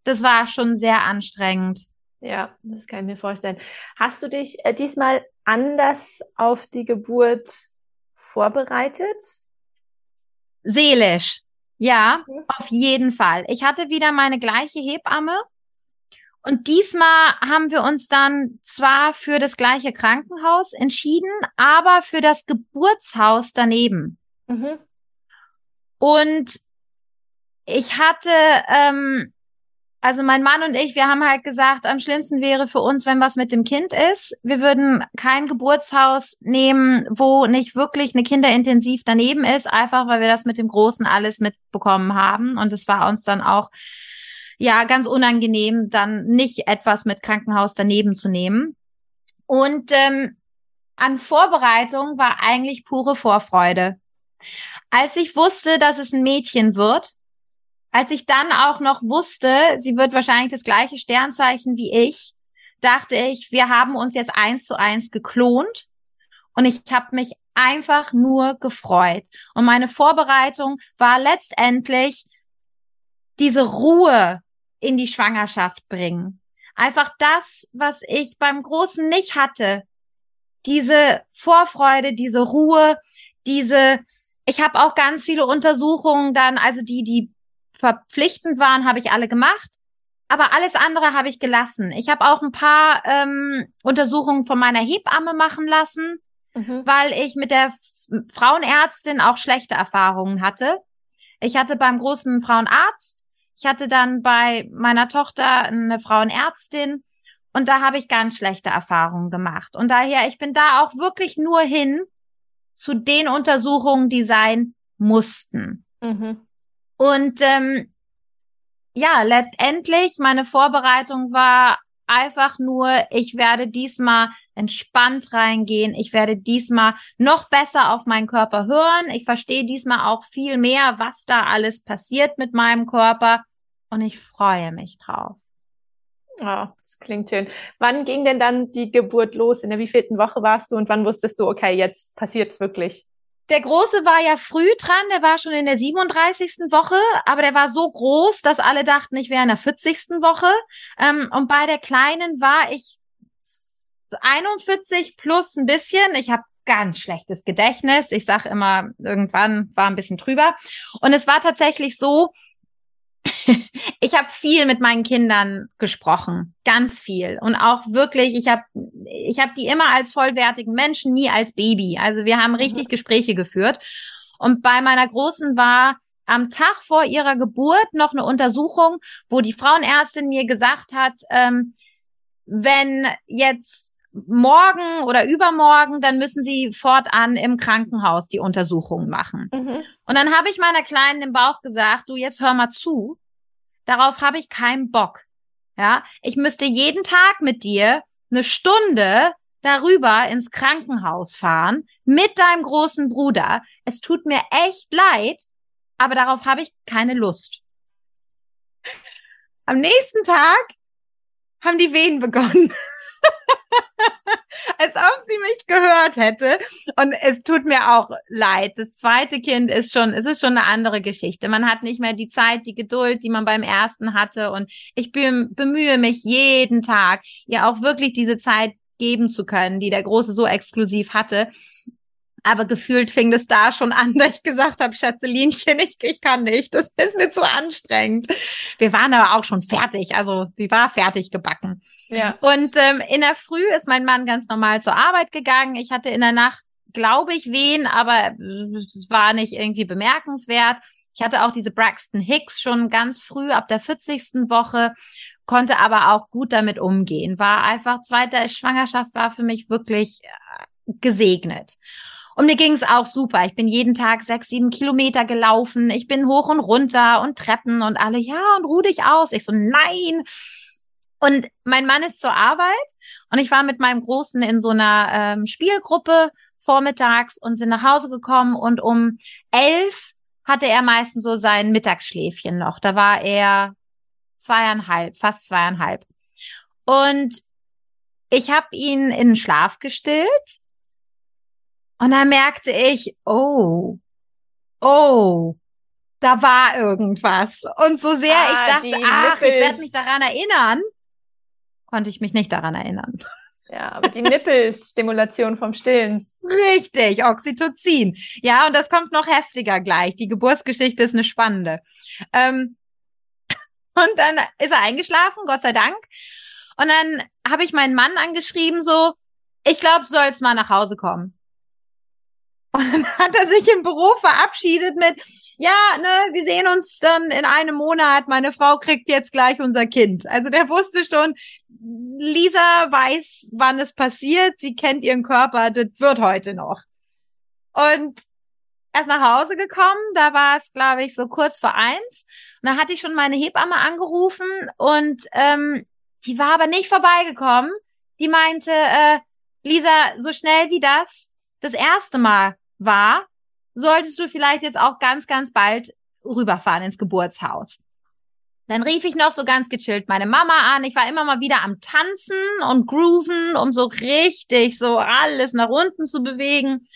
das war schon sehr anstrengend. Ja, das kann ich mir vorstellen. Hast du dich äh, diesmal anders auf die Geburt vorbereitet? Seelisch. Ja, Mhm. auf jeden Fall. Ich hatte wieder meine gleiche Hebamme. Und diesmal haben wir uns dann zwar für das gleiche Krankenhaus entschieden, aber für das Geburtshaus daneben. Mhm. Und ich hatte, ähm, also mein Mann und ich, wir haben halt gesagt, am schlimmsten wäre für uns, wenn was mit dem Kind ist. Wir würden kein Geburtshaus nehmen, wo nicht wirklich eine Kinderintensiv daneben ist, einfach weil wir das mit dem Großen alles mitbekommen haben. Und es war uns dann auch, ja, ganz unangenehm, dann nicht etwas mit Krankenhaus daneben zu nehmen. Und ähm, an Vorbereitung war eigentlich pure Vorfreude. Als ich wusste, dass es ein Mädchen wird, als ich dann auch noch wusste, sie wird wahrscheinlich das gleiche Sternzeichen wie ich, dachte ich, wir haben uns jetzt eins zu eins geklont und ich habe mich einfach nur gefreut. Und meine Vorbereitung war letztendlich diese Ruhe in die Schwangerschaft bringen. Einfach das, was ich beim Großen nicht hatte. Diese Vorfreude, diese Ruhe, diese, ich habe auch ganz viele Untersuchungen dann, also die, die verpflichtend waren, habe ich alle gemacht. Aber alles andere habe ich gelassen. Ich habe auch ein paar ähm, Untersuchungen von meiner Hebamme machen lassen, Mhm. weil ich mit der Frauenärztin auch schlechte Erfahrungen hatte. Ich hatte beim großen Frauenarzt, ich hatte dann bei meiner Tochter eine Frauenärztin und da habe ich ganz schlechte Erfahrungen gemacht. Und daher, ich bin da auch wirklich nur hin zu den Untersuchungen, die sein mussten. Mhm. Und ähm, ja, letztendlich, meine Vorbereitung war einfach nur, ich werde diesmal entspannt reingehen. Ich werde diesmal noch besser auf meinen Körper hören. Ich verstehe diesmal auch viel mehr, was da alles passiert mit meinem Körper. Und ich freue mich drauf. Oh, das klingt schön. Wann ging denn dann die Geburt los? In der wievielten Woche warst du und wann wusstest du, okay, jetzt passiert's wirklich? Der Große war ja früh dran, der war schon in der 37. Woche, aber der war so groß, dass alle dachten, ich wäre in der 40. Woche. Ähm, und bei der Kleinen war ich 41 plus ein bisschen. Ich habe ganz schlechtes Gedächtnis. Ich sag immer, irgendwann war ein bisschen drüber. Und es war tatsächlich so, [laughs] ich habe viel mit meinen Kindern gesprochen, ganz viel und auch wirklich, ich habe ich habe die immer als vollwertigen Menschen, nie als Baby. Also wir haben richtig mhm. Gespräche geführt und bei meiner großen war am Tag vor ihrer Geburt noch eine Untersuchung, wo die Frauenärztin mir gesagt hat, ähm, wenn jetzt morgen oder übermorgen, dann müssen sie fortan im Krankenhaus die Untersuchung machen. Mhm. Und dann habe ich meiner Kleinen im Bauch gesagt, du jetzt hör mal zu, darauf habe ich keinen Bock. Ja, ich müsste jeden Tag mit dir eine Stunde darüber ins Krankenhaus fahren mit deinem großen Bruder. Es tut mir echt leid, aber darauf habe ich keine Lust. Am nächsten Tag haben die Wehen begonnen. [laughs] Als ob sie mich gehört hätte. Und es tut mir auch leid. Das zweite Kind ist schon, es ist schon eine andere Geschichte. Man hat nicht mehr die Zeit, die Geduld, die man beim ersten hatte. Und ich bemühe mich jeden Tag, ihr auch wirklich diese Zeit geben zu können, die der Große so exklusiv hatte. Aber gefühlt fing das da schon an, [laughs] da ich gesagt habe, Schätzelinchen, ich, ich kann nicht, das ist mir zu anstrengend. Wir waren aber auch schon fertig, also sie war fertig gebacken. Ja. Und ähm, in der Früh ist mein Mann ganz normal zur Arbeit gegangen. Ich hatte in der Nacht, glaube ich, wen, aber es war nicht irgendwie bemerkenswert. Ich hatte auch diese Braxton Hicks schon ganz früh ab der 40. Woche, konnte aber auch gut damit umgehen. War einfach, zweite Schwangerschaft war für mich wirklich äh, gesegnet. Und mir ging es auch super. Ich bin jeden Tag sechs, sieben Kilometer gelaufen. Ich bin hoch und runter und Treppen und alle, ja, und ruh dich aus. Ich so, nein. Und mein Mann ist zur Arbeit und ich war mit meinem Großen in so einer ähm, Spielgruppe vormittags und sind nach Hause gekommen und um elf hatte er meistens so sein Mittagsschläfchen noch. Da war er zweieinhalb, fast zweieinhalb. Und ich habe ihn in den Schlaf gestillt und dann merkte ich, oh, oh, da war irgendwas. Und so sehr ah, ich dachte, ach, Nippel. ich werde mich daran erinnern, konnte ich mich nicht daran erinnern. Ja, aber die Nippelstimulation vom Stillen. Richtig, Oxytocin. Ja, und das kommt noch heftiger gleich. Die Geburtsgeschichte ist eine spannende. Ähm, und dann ist er eingeschlafen, Gott sei Dank. Und dann habe ich meinen Mann angeschrieben, so, ich glaube, du sollst mal nach Hause kommen. Und dann [laughs] hat er sich im Büro verabschiedet mit, ja, ne, wir sehen uns dann in einem Monat. Meine Frau kriegt jetzt gleich unser Kind. Also der wusste schon, Lisa weiß, wann es passiert. Sie kennt ihren Körper. Das wird heute noch. Und er ist nach Hause gekommen. Da war es, glaube ich, so kurz vor eins. Und da hatte ich schon meine Hebamme angerufen und ähm, die war aber nicht vorbeigekommen. Die meinte, äh, Lisa, so schnell wie das das erste Mal war, solltest du vielleicht jetzt auch ganz, ganz bald rüberfahren ins Geburtshaus. Dann rief ich noch so ganz gechillt meine Mama an. Ich war immer mal wieder am Tanzen und Grooven, um so richtig so alles nach unten zu bewegen.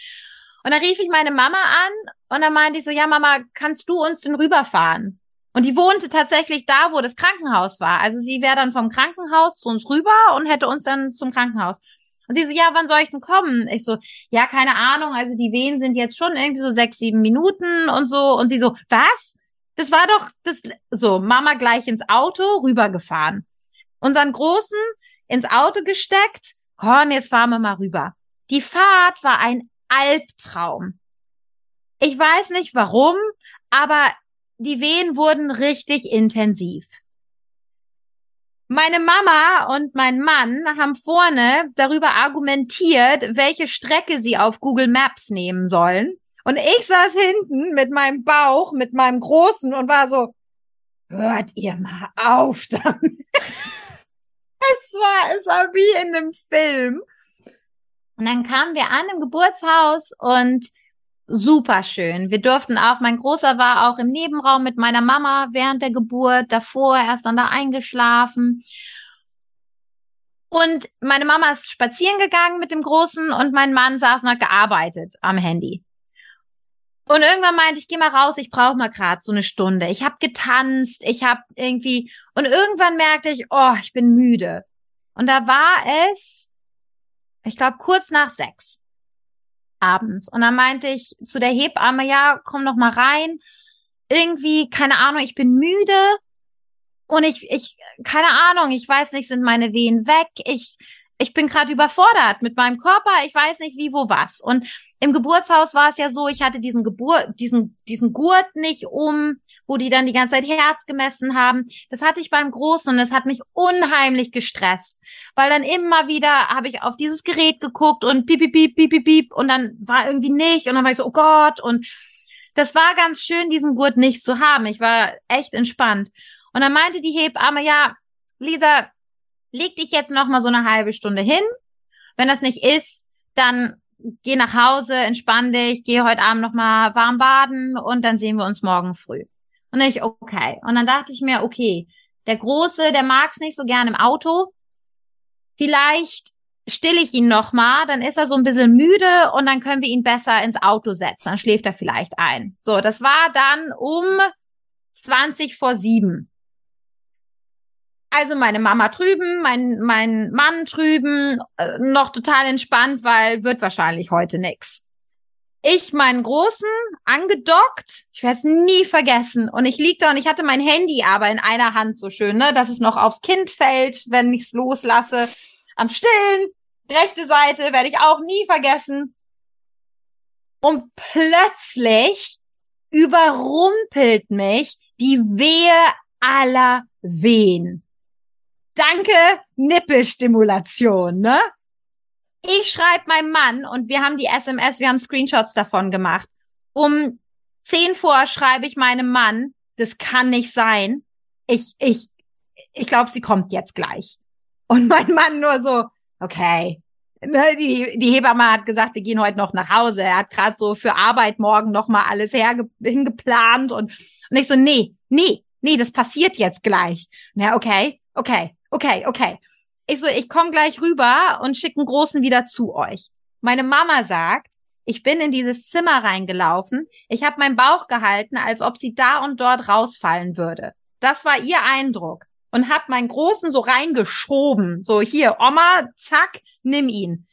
Und dann rief ich meine Mama an und dann meinte ich so, ja Mama, kannst du uns denn rüberfahren? Und die wohnte tatsächlich da, wo das Krankenhaus war. Also sie wäre dann vom Krankenhaus zu uns rüber und hätte uns dann zum Krankenhaus. Und sie so, ja, wann soll ich denn kommen? Ich so, ja, keine Ahnung. Also die Wehen sind jetzt schon irgendwie so sechs, sieben Minuten und so. Und sie so, was? Das war doch das, so, Mama gleich ins Auto rübergefahren. Unseren Großen ins Auto gesteckt. Komm, jetzt fahren wir mal rüber. Die Fahrt war ein Albtraum. Ich weiß nicht warum, aber die Wehen wurden richtig intensiv. Meine Mama und mein Mann haben vorne darüber argumentiert, welche Strecke sie auf Google Maps nehmen sollen. Und ich saß hinten mit meinem Bauch, mit meinem Großen und war so, hört ihr mal auf damit. [laughs] es war, es war wie in einem Film. Und dann kamen wir an im Geburtshaus und super schön. Wir durften auch, mein Großer war auch im Nebenraum mit meiner Mama während der Geburt, davor erst dann da eingeschlafen. Und meine Mama ist spazieren gegangen mit dem Großen und mein Mann saß und hat gearbeitet am Handy. Und irgendwann meinte ich, geh mal raus, ich brauche mal gerade so eine Stunde. Ich habe getanzt, ich habe irgendwie und irgendwann merkte ich, oh, ich bin müde. Und da war es, ich glaube, kurz nach sechs abends. Und dann meinte ich zu der Hebamme, ja, komm noch mal rein. Irgendwie, keine Ahnung, ich bin müde und ich, ich, keine Ahnung, ich weiß nicht, sind meine Wehen weg. Ich, ich bin gerade überfordert mit meinem Körper. Ich weiß nicht, wie, wo, was. Und im Geburtshaus war es ja so, ich hatte diesen Geburt, diesen, diesen Gurt nicht um wo die dann die ganze Zeit Herz gemessen haben. Das hatte ich beim Großen und es hat mich unheimlich gestresst, weil dann immer wieder habe ich auf dieses Gerät geguckt und piep, piep, piep, piep, piep, piep und dann war irgendwie nicht und dann war ich so, oh Gott und das war ganz schön, diesen Gurt nicht zu haben. Ich war echt entspannt. Und dann meinte die Hebamme, ja, Lisa, leg dich jetzt noch mal so eine halbe Stunde hin. Wenn das nicht ist, dann geh nach Hause, entspann dich, geh heute Abend nochmal warm baden und dann sehen wir uns morgen früh. Und ich, okay. Und dann dachte ich mir, okay, der Große, der mag's nicht so gern im Auto. Vielleicht stille ich ihn nochmal, dann ist er so ein bisschen müde und dann können wir ihn besser ins Auto setzen. Dann schläft er vielleicht ein. So, das war dann um 20 vor sieben. Also meine Mama drüben, mein, mein Mann drüben, äh, noch total entspannt, weil wird wahrscheinlich heute nix. Ich meinen Großen angedockt, ich werde es nie vergessen. Und ich lieg da und ich hatte mein Handy aber in einer Hand so schön, ne, dass es noch aufs Kind fällt, wenn ich's loslasse. Am Stillen, rechte Seite, werde ich auch nie vergessen. Und plötzlich überrumpelt mich die Wehe aller Wehen. Danke, Nippelstimulation, ne? Ich schreibe meinem Mann und wir haben die SMS, wir haben Screenshots davon gemacht. Um zehn vor schreibe ich meinem Mann, das kann nicht sein. Ich, ich, ich glaube, sie kommt jetzt gleich. Und [laughs] mein Mann nur so, okay. Ne, die, die Hebamme hat gesagt, wir gehen heute noch nach Hause. Er hat gerade so für Arbeit morgen noch mal alles herge hingeplant und, und ich so, nee, nee, nee, das passiert jetzt gleich. Na, okay, okay, okay, okay. Ich so, ich komme gleich rüber und schicke einen großen wieder zu euch. Meine Mama sagt, ich bin in dieses Zimmer reingelaufen. Ich habe meinen Bauch gehalten, als ob sie da und dort rausfallen würde. Das war ihr Eindruck. Und hab meinen Großen so reingeschoben. So, hier, Oma, zack, nimm ihn.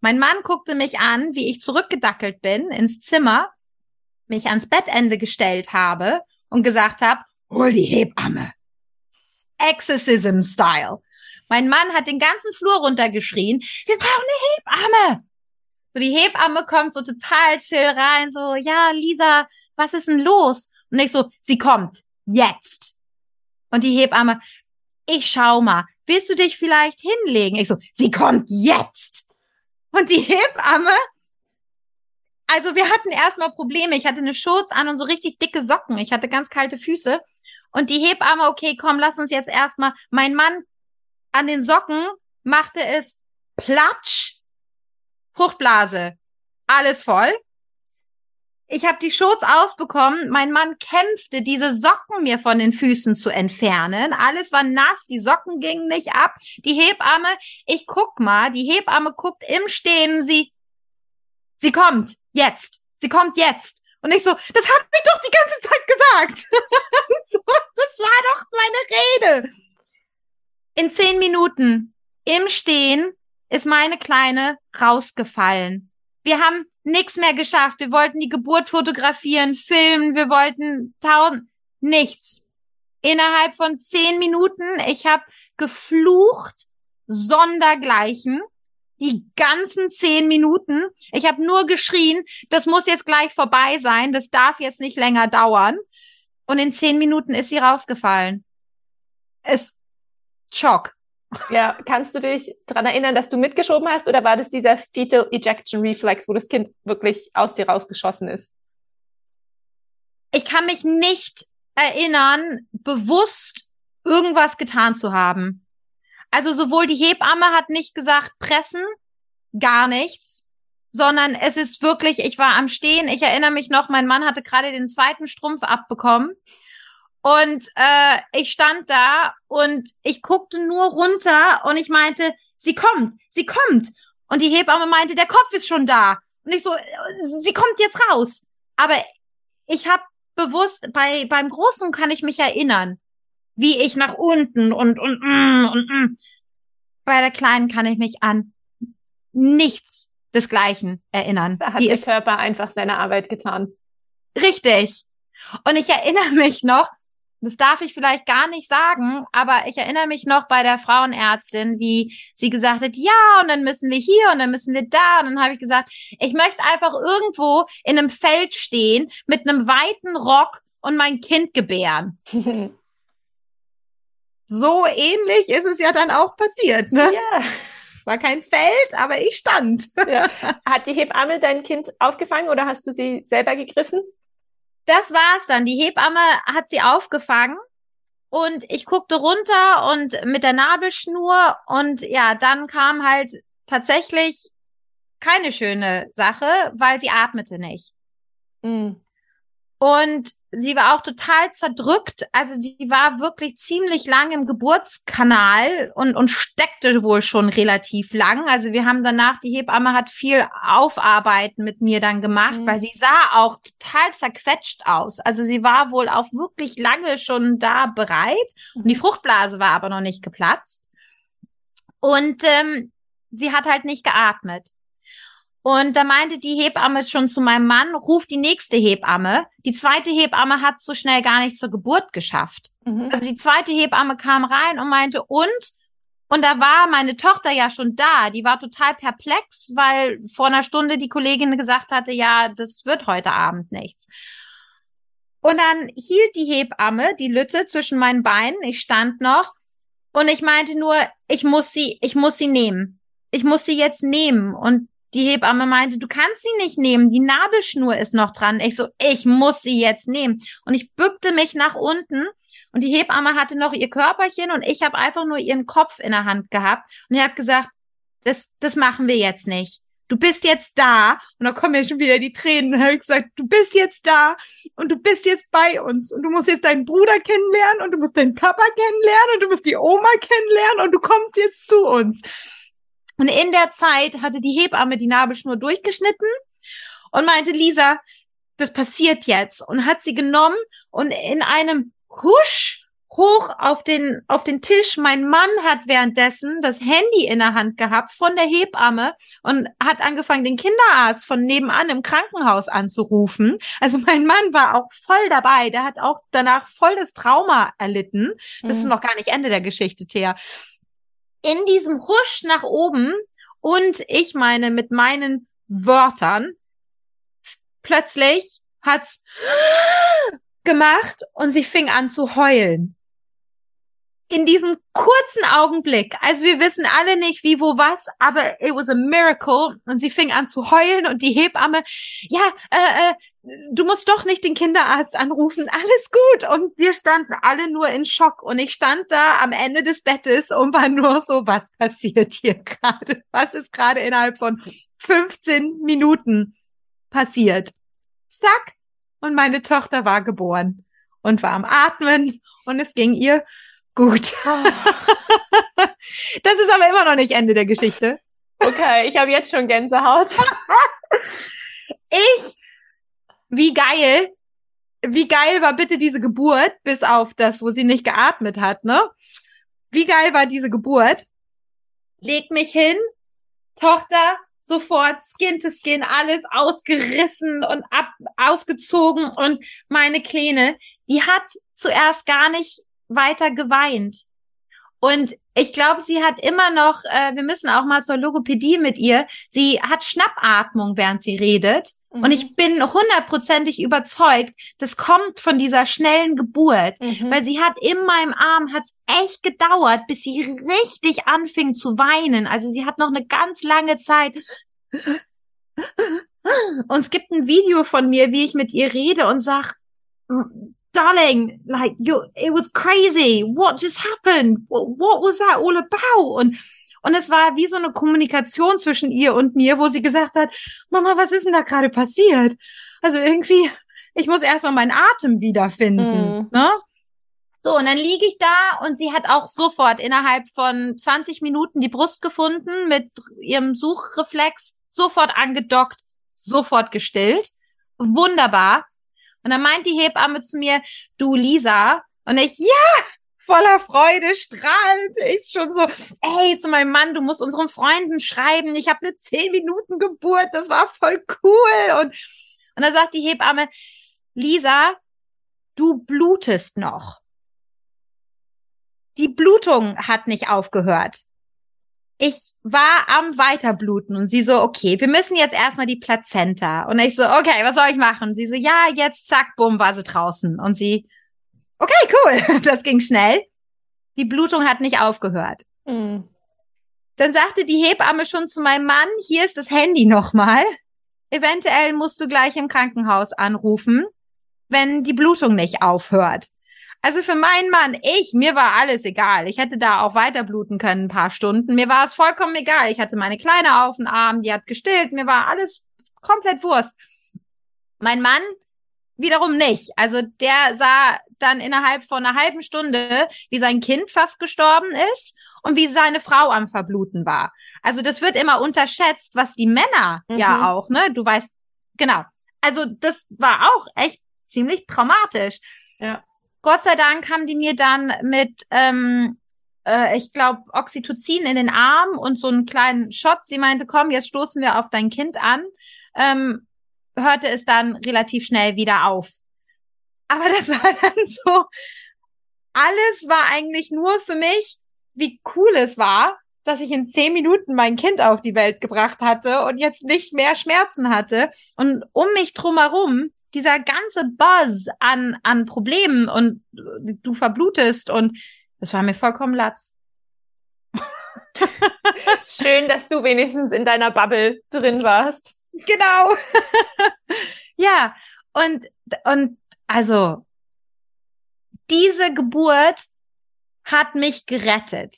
Mein Mann guckte mich an, wie ich zurückgedackelt bin ins Zimmer, mich ans Bettende gestellt habe und gesagt habe, hol die Hebamme. Exorcism-Style. Mein Mann hat den ganzen Flur runtergeschrien, wir brauchen eine Hebamme. So, die Hebamme kommt so total chill rein, so, ja, Lisa, was ist denn los? Und ich so, sie kommt, jetzt. Und die Hebamme, ich schau mal, willst du dich vielleicht hinlegen? Ich so, sie kommt jetzt. Und die Hebamme, also wir hatten erstmal Probleme. Ich hatte eine Schurz an und so richtig dicke Socken. Ich hatte ganz kalte Füße. Und die Hebamme, okay, komm, lass uns jetzt erstmal, mein Mann an den Socken machte es Platsch, Fruchtblase, alles voll. Ich habe die Shorts ausbekommen. Mein Mann kämpfte, diese Socken mir von den Füßen zu entfernen. Alles war nass, die Socken gingen nicht ab. Die Hebamme, ich guck mal, die Hebamme guckt im Stehen, sie, sie kommt jetzt, sie kommt jetzt. Und ich so, das hab ich doch die ganze Zeit gesagt. [laughs] so, das war doch meine Rede. In zehn Minuten im Stehen ist meine Kleine rausgefallen. Wir haben nichts mehr geschafft. Wir wollten die Geburt fotografieren, filmen, wir wollten tausend, nichts. Innerhalb von zehn Minuten, ich habe geflucht, sondergleichen, die ganzen zehn Minuten. Ich habe nur geschrien, das muss jetzt gleich vorbei sein, das darf jetzt nicht länger dauern. Und in zehn Minuten ist sie rausgefallen. Es Schock. Ja, kannst du dich dran erinnern, dass du mitgeschoben hast oder war das dieser Fetal Ejection Reflex, wo das Kind wirklich aus dir rausgeschossen ist? Ich kann mich nicht erinnern, bewusst irgendwas getan zu haben. Also sowohl die Hebamme hat nicht gesagt pressen, gar nichts, sondern es ist wirklich, ich war am Stehen, ich erinnere mich noch, mein Mann hatte gerade den zweiten Strumpf abbekommen und äh, ich stand da und ich guckte nur runter und ich meinte, sie kommt, sie kommt. Und die Hebamme meinte, der Kopf ist schon da. Und ich so, sie kommt jetzt raus. Aber ich habe bewusst, bei beim Großen kann ich mich erinnern, wie ich nach unten und und mm, und mm. Bei der Kleinen kann ich mich an nichts desgleichen erinnern. Da hat die der Körper einfach seine Arbeit getan. Richtig. Und ich erinnere mich noch, das darf ich vielleicht gar nicht sagen, aber ich erinnere mich noch bei der Frauenärztin, wie sie gesagt hat, ja, und dann müssen wir hier und dann müssen wir da. Und dann habe ich gesagt, ich möchte einfach irgendwo in einem Feld stehen mit einem weiten Rock und mein Kind gebären. [laughs] so ähnlich ist es ja dann auch passiert, ne? Ja. War kein Feld, aber ich stand. Ja. Hat die Hebamme dein Kind aufgefangen oder hast du sie selber gegriffen? Das war's dann. Die Hebamme hat sie aufgefangen und ich guckte runter und mit der Nabelschnur und ja, dann kam halt tatsächlich keine schöne Sache, weil sie atmete nicht. Mhm. Und sie war auch total zerdrückt. Also die war wirklich ziemlich lang im Geburtskanal und, und steckte wohl schon relativ lang. Also wir haben danach, die Hebamme hat viel Aufarbeiten mit mir dann gemacht, mhm. weil sie sah auch total zerquetscht aus. Also sie war wohl auch wirklich lange schon da bereit. Und die mhm. Fruchtblase war aber noch nicht geplatzt. Und ähm, sie hat halt nicht geatmet. Und da meinte die Hebamme schon zu meinem Mann, ruf die nächste Hebamme. Die zweite Hebamme hat so schnell gar nicht zur Geburt geschafft. Mhm. Also die zweite Hebamme kam rein und meinte, und? Und da war meine Tochter ja schon da. Die war total perplex, weil vor einer Stunde die Kollegin gesagt hatte, ja, das wird heute Abend nichts. Und dann hielt die Hebamme die Lütte zwischen meinen Beinen. Ich stand noch und ich meinte nur, ich muss sie, ich muss sie nehmen. Ich muss sie jetzt nehmen. Und die Hebamme meinte, du kannst sie nicht nehmen, die Nabelschnur ist noch dran. Ich so, ich muss sie jetzt nehmen. Und ich bückte mich nach unten und die Hebamme hatte noch ihr Körperchen und ich habe einfach nur ihren Kopf in der Hand gehabt und er hat gesagt, das, das machen wir jetzt nicht. Du bist jetzt da und da kommen ja schon wieder die Tränen. Und habe ich gesagt, du bist jetzt da und du bist jetzt bei uns und du musst jetzt deinen Bruder kennenlernen und du musst deinen Papa kennenlernen und du musst die Oma kennenlernen und du kommst jetzt zu uns. Und in der Zeit hatte die Hebamme die Nabelschnur durchgeschnitten und meinte, Lisa, das passiert jetzt. Und hat sie genommen und in einem Husch hoch auf den, auf den Tisch. Mein Mann hat währenddessen das Handy in der Hand gehabt von der Hebamme und hat angefangen, den Kinderarzt von nebenan im Krankenhaus anzurufen. Also mein Mann war auch voll dabei. Der hat auch danach voll das Trauma erlitten. Das mhm. ist noch gar nicht Ende der Geschichte, Thea in diesem Husch nach oben und ich meine mit meinen Wörtern plötzlich hat's gemacht und sie fing an zu heulen. In diesem kurzen Augenblick, also wir wissen alle nicht wie, wo, was, aber it was a miracle und sie fing an zu heulen und die Hebamme, ja, äh, äh, du musst doch nicht den Kinderarzt anrufen, alles gut. Und wir standen alle nur in Schock. Und ich stand da am Ende des Bettes und war nur so, was passiert hier [laughs] gerade? Was ist gerade innerhalb von 15 Minuten passiert? Zack. Und meine Tochter war geboren und war am Atmen und es ging ihr gut. Oh. [laughs] das ist aber immer noch nicht Ende der Geschichte. Okay, ich habe jetzt schon Gänsehaut. [laughs] ich wie geil, wie geil war bitte diese Geburt, bis auf das, wo sie nicht geatmet hat, ne? Wie geil war diese Geburt? Leg mich hin, Tochter, sofort Skin to Skin, alles ausgerissen und ab, ausgezogen und meine Kleine, die hat zuerst gar nicht weiter geweint. Und ich glaube, sie hat immer noch, äh, wir müssen auch mal zur Logopädie mit ihr, sie hat Schnappatmung, während sie redet. Mhm. Und ich bin hundertprozentig überzeugt, das kommt von dieser schnellen Geburt, mhm. weil sie hat in meinem Arm, hat's echt gedauert, bis sie richtig anfing zu weinen. Also sie hat noch eine ganz lange Zeit. [laughs] Und es gibt ein Video von mir, wie ich mit ihr rede und sag, darling, like you, it was crazy. What just happened? What, what was that all about? Und und es war wie so eine Kommunikation zwischen ihr und mir, wo sie gesagt hat, Mama, was ist denn da gerade passiert? Also irgendwie, ich muss erstmal meinen Atem wiederfinden. Mhm. Ne? So, und dann liege ich da und sie hat auch sofort innerhalb von 20 Minuten die Brust gefunden mit ihrem Suchreflex, sofort angedockt, sofort gestillt. Wunderbar. Und dann meint die Hebamme zu mir, du Lisa, und ich, ja, voller Freude, strahlend. Ich schon so, ey, zu meinem Mann, du musst unseren Freunden schreiben. Ich habe eine zehn Minuten Geburt, das war voll cool. Und, und dann sagt die Hebamme, Lisa, du blutest noch. Die Blutung hat nicht aufgehört. Ich war am Weiterbluten und sie so, okay, wir müssen jetzt erstmal die Plazenta. Und ich so, okay, was soll ich machen? Sie so, ja, jetzt zack, bumm, war sie draußen. Und sie, Okay, cool. [laughs] Das ging schnell. Die Blutung hat nicht aufgehört. Mhm. Dann sagte die Hebamme schon zu meinem Mann, hier ist das Handy nochmal. Eventuell musst du gleich im Krankenhaus anrufen, wenn die Blutung nicht aufhört. Also für meinen Mann, ich, mir war alles egal. Ich hätte da auch weiter bluten können, ein paar Stunden. Mir war es vollkommen egal. Ich hatte meine Kleine auf dem Arm, die hat gestillt. Mir war alles komplett Wurst. Mein Mann wiederum nicht. Also der sah dann innerhalb von einer halben Stunde, wie sein Kind fast gestorben ist und wie seine Frau am Verbluten war. Also das wird immer unterschätzt, was die Männer mhm. ja auch, ne? Du weißt, genau. Also das war auch echt ziemlich traumatisch. Ja. Gott sei Dank haben die mir dann mit, ähm, äh, ich glaube, Oxytocin in den Arm und so einen kleinen Shot. Sie meinte, komm, jetzt stoßen wir auf dein Kind an. Ähm, hörte es dann relativ schnell wieder auf. Aber das [laughs] war dann so, alles war eigentlich nur für mich, wie cool es war, dass ich in zehn Minuten mein Kind auf die Welt gebracht hatte und jetzt nicht mehr Schmerzen hatte. Und um mich drumherum, dieser ganze Buzz an, an Problemen und du verblutest und das war mir vollkommen latz. [laughs] Schön, dass du wenigstens in deiner Bubble drin warst. Genau. [laughs] ja, und, und also diese Geburt hat mich gerettet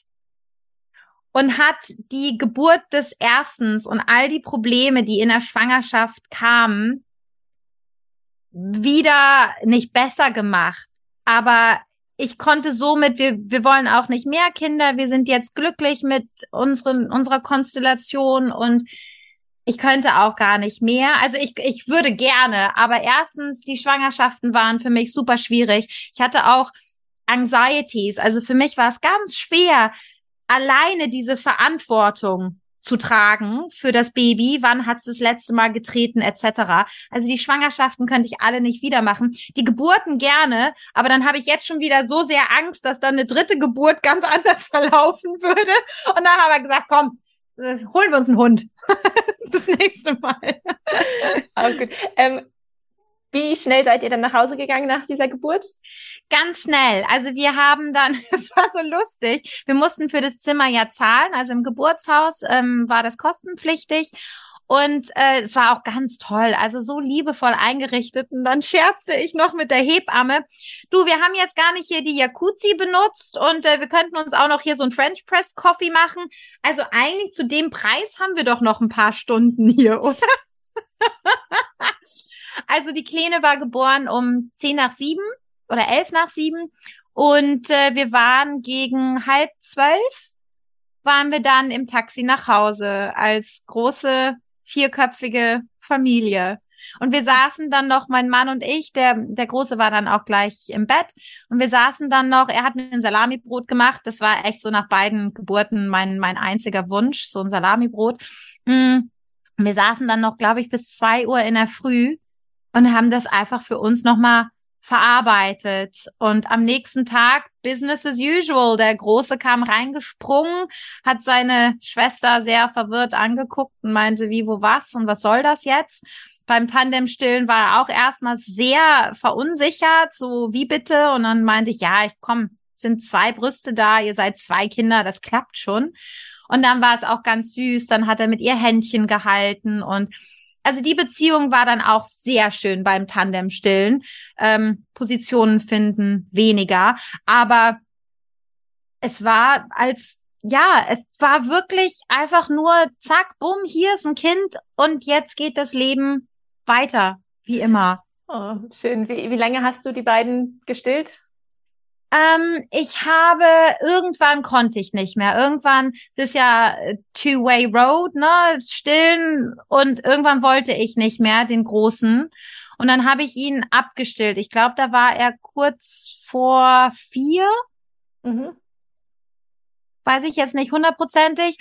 und hat die Geburt des Erstens und all die Probleme, die in der Schwangerschaft kamen, wieder nicht besser gemacht. Aber ich konnte somit, wir, wir wollen auch nicht mehr Kinder, wir sind jetzt glücklich mit unseren, unserer Konstellation und ich könnte auch gar nicht mehr. Also ich, ich würde gerne, aber erstens, die Schwangerschaften waren für mich super schwierig. Ich hatte auch Anxieties. Also für mich war es ganz schwer, alleine diese Verantwortung zu tragen für das Baby, wann hat es das letzte Mal getreten, etc. Also die Schwangerschaften könnte ich alle nicht wieder machen. Die Geburten gerne, aber dann habe ich jetzt schon wieder so sehr Angst, dass dann eine dritte Geburt ganz [laughs] anders verlaufen würde. Und dann haben wir gesagt, komm, holen wir uns einen Hund. [laughs] das nächste Mal. Auch gut. Ähm, wie schnell seid ihr dann nach Hause gegangen nach dieser Geburt? Ganz schnell. Also wir haben dann, [laughs] es war so lustig, wir mussten für das Zimmer ja zahlen. Also im Geburtshaus ähm, war das kostenpflichtig. Und äh, es war auch ganz toll, also so liebevoll eingerichtet. Und dann scherzte ich noch mit der Hebamme, du, wir haben jetzt gar nicht hier die Jacuzzi benutzt und äh, wir könnten uns auch noch hier so ein French Press Coffee machen. Also eigentlich zu dem Preis haben wir doch noch ein paar Stunden hier, [laughs] oder? also die Kleine war geboren um zehn nach sieben oder elf nach sieben und äh, wir waren gegen halb zwölf waren wir dann im Taxi nach Hause als große vierköpfige Familie. Und wir saßen dann noch, mein Mann und ich, der, der Große war dann auch gleich im Bett. Und wir saßen dann noch, er hat mir ein Salamibrot gemacht. Das war echt so nach beiden Geburten mein, mein einziger Wunsch, so ein Salamibrot. Mm. Wir saßen dann noch, glaube ich, bis zwei Uhr in der Früh und haben das einfach für uns nochmal verarbeitet. Und am nächsten Tag Business as usual. Der Große kam reingesprungen, hat seine Schwester sehr verwirrt angeguckt und meinte, wie, wo, was und was soll das jetzt? Beim Tandemstillen war er auch erstmal sehr verunsichert, so wie bitte? Und dann meinte ich, ja, ich komm, sind zwei Brüste da, ihr seid zwei Kinder, das klappt schon. Und dann war es auch ganz süß, dann hat er mit ihr Händchen gehalten und also die Beziehung war dann auch sehr schön beim Tandem-Stillen. Ähm, Positionen finden weniger, aber es war als ja, es war wirklich einfach nur zack, bumm, hier ist ein Kind und jetzt geht das Leben weiter, wie immer. Oh, schön. Wie, wie lange hast du die beiden gestillt? Ähm, ich habe, irgendwann konnte ich nicht mehr. Irgendwann, das ist ja Two-Way Road, ne, stillen und irgendwann wollte ich nicht mehr den Großen. Und dann habe ich ihn abgestillt. Ich glaube, da war er kurz vor vier. Mhm. Weiß ich jetzt nicht hundertprozentig.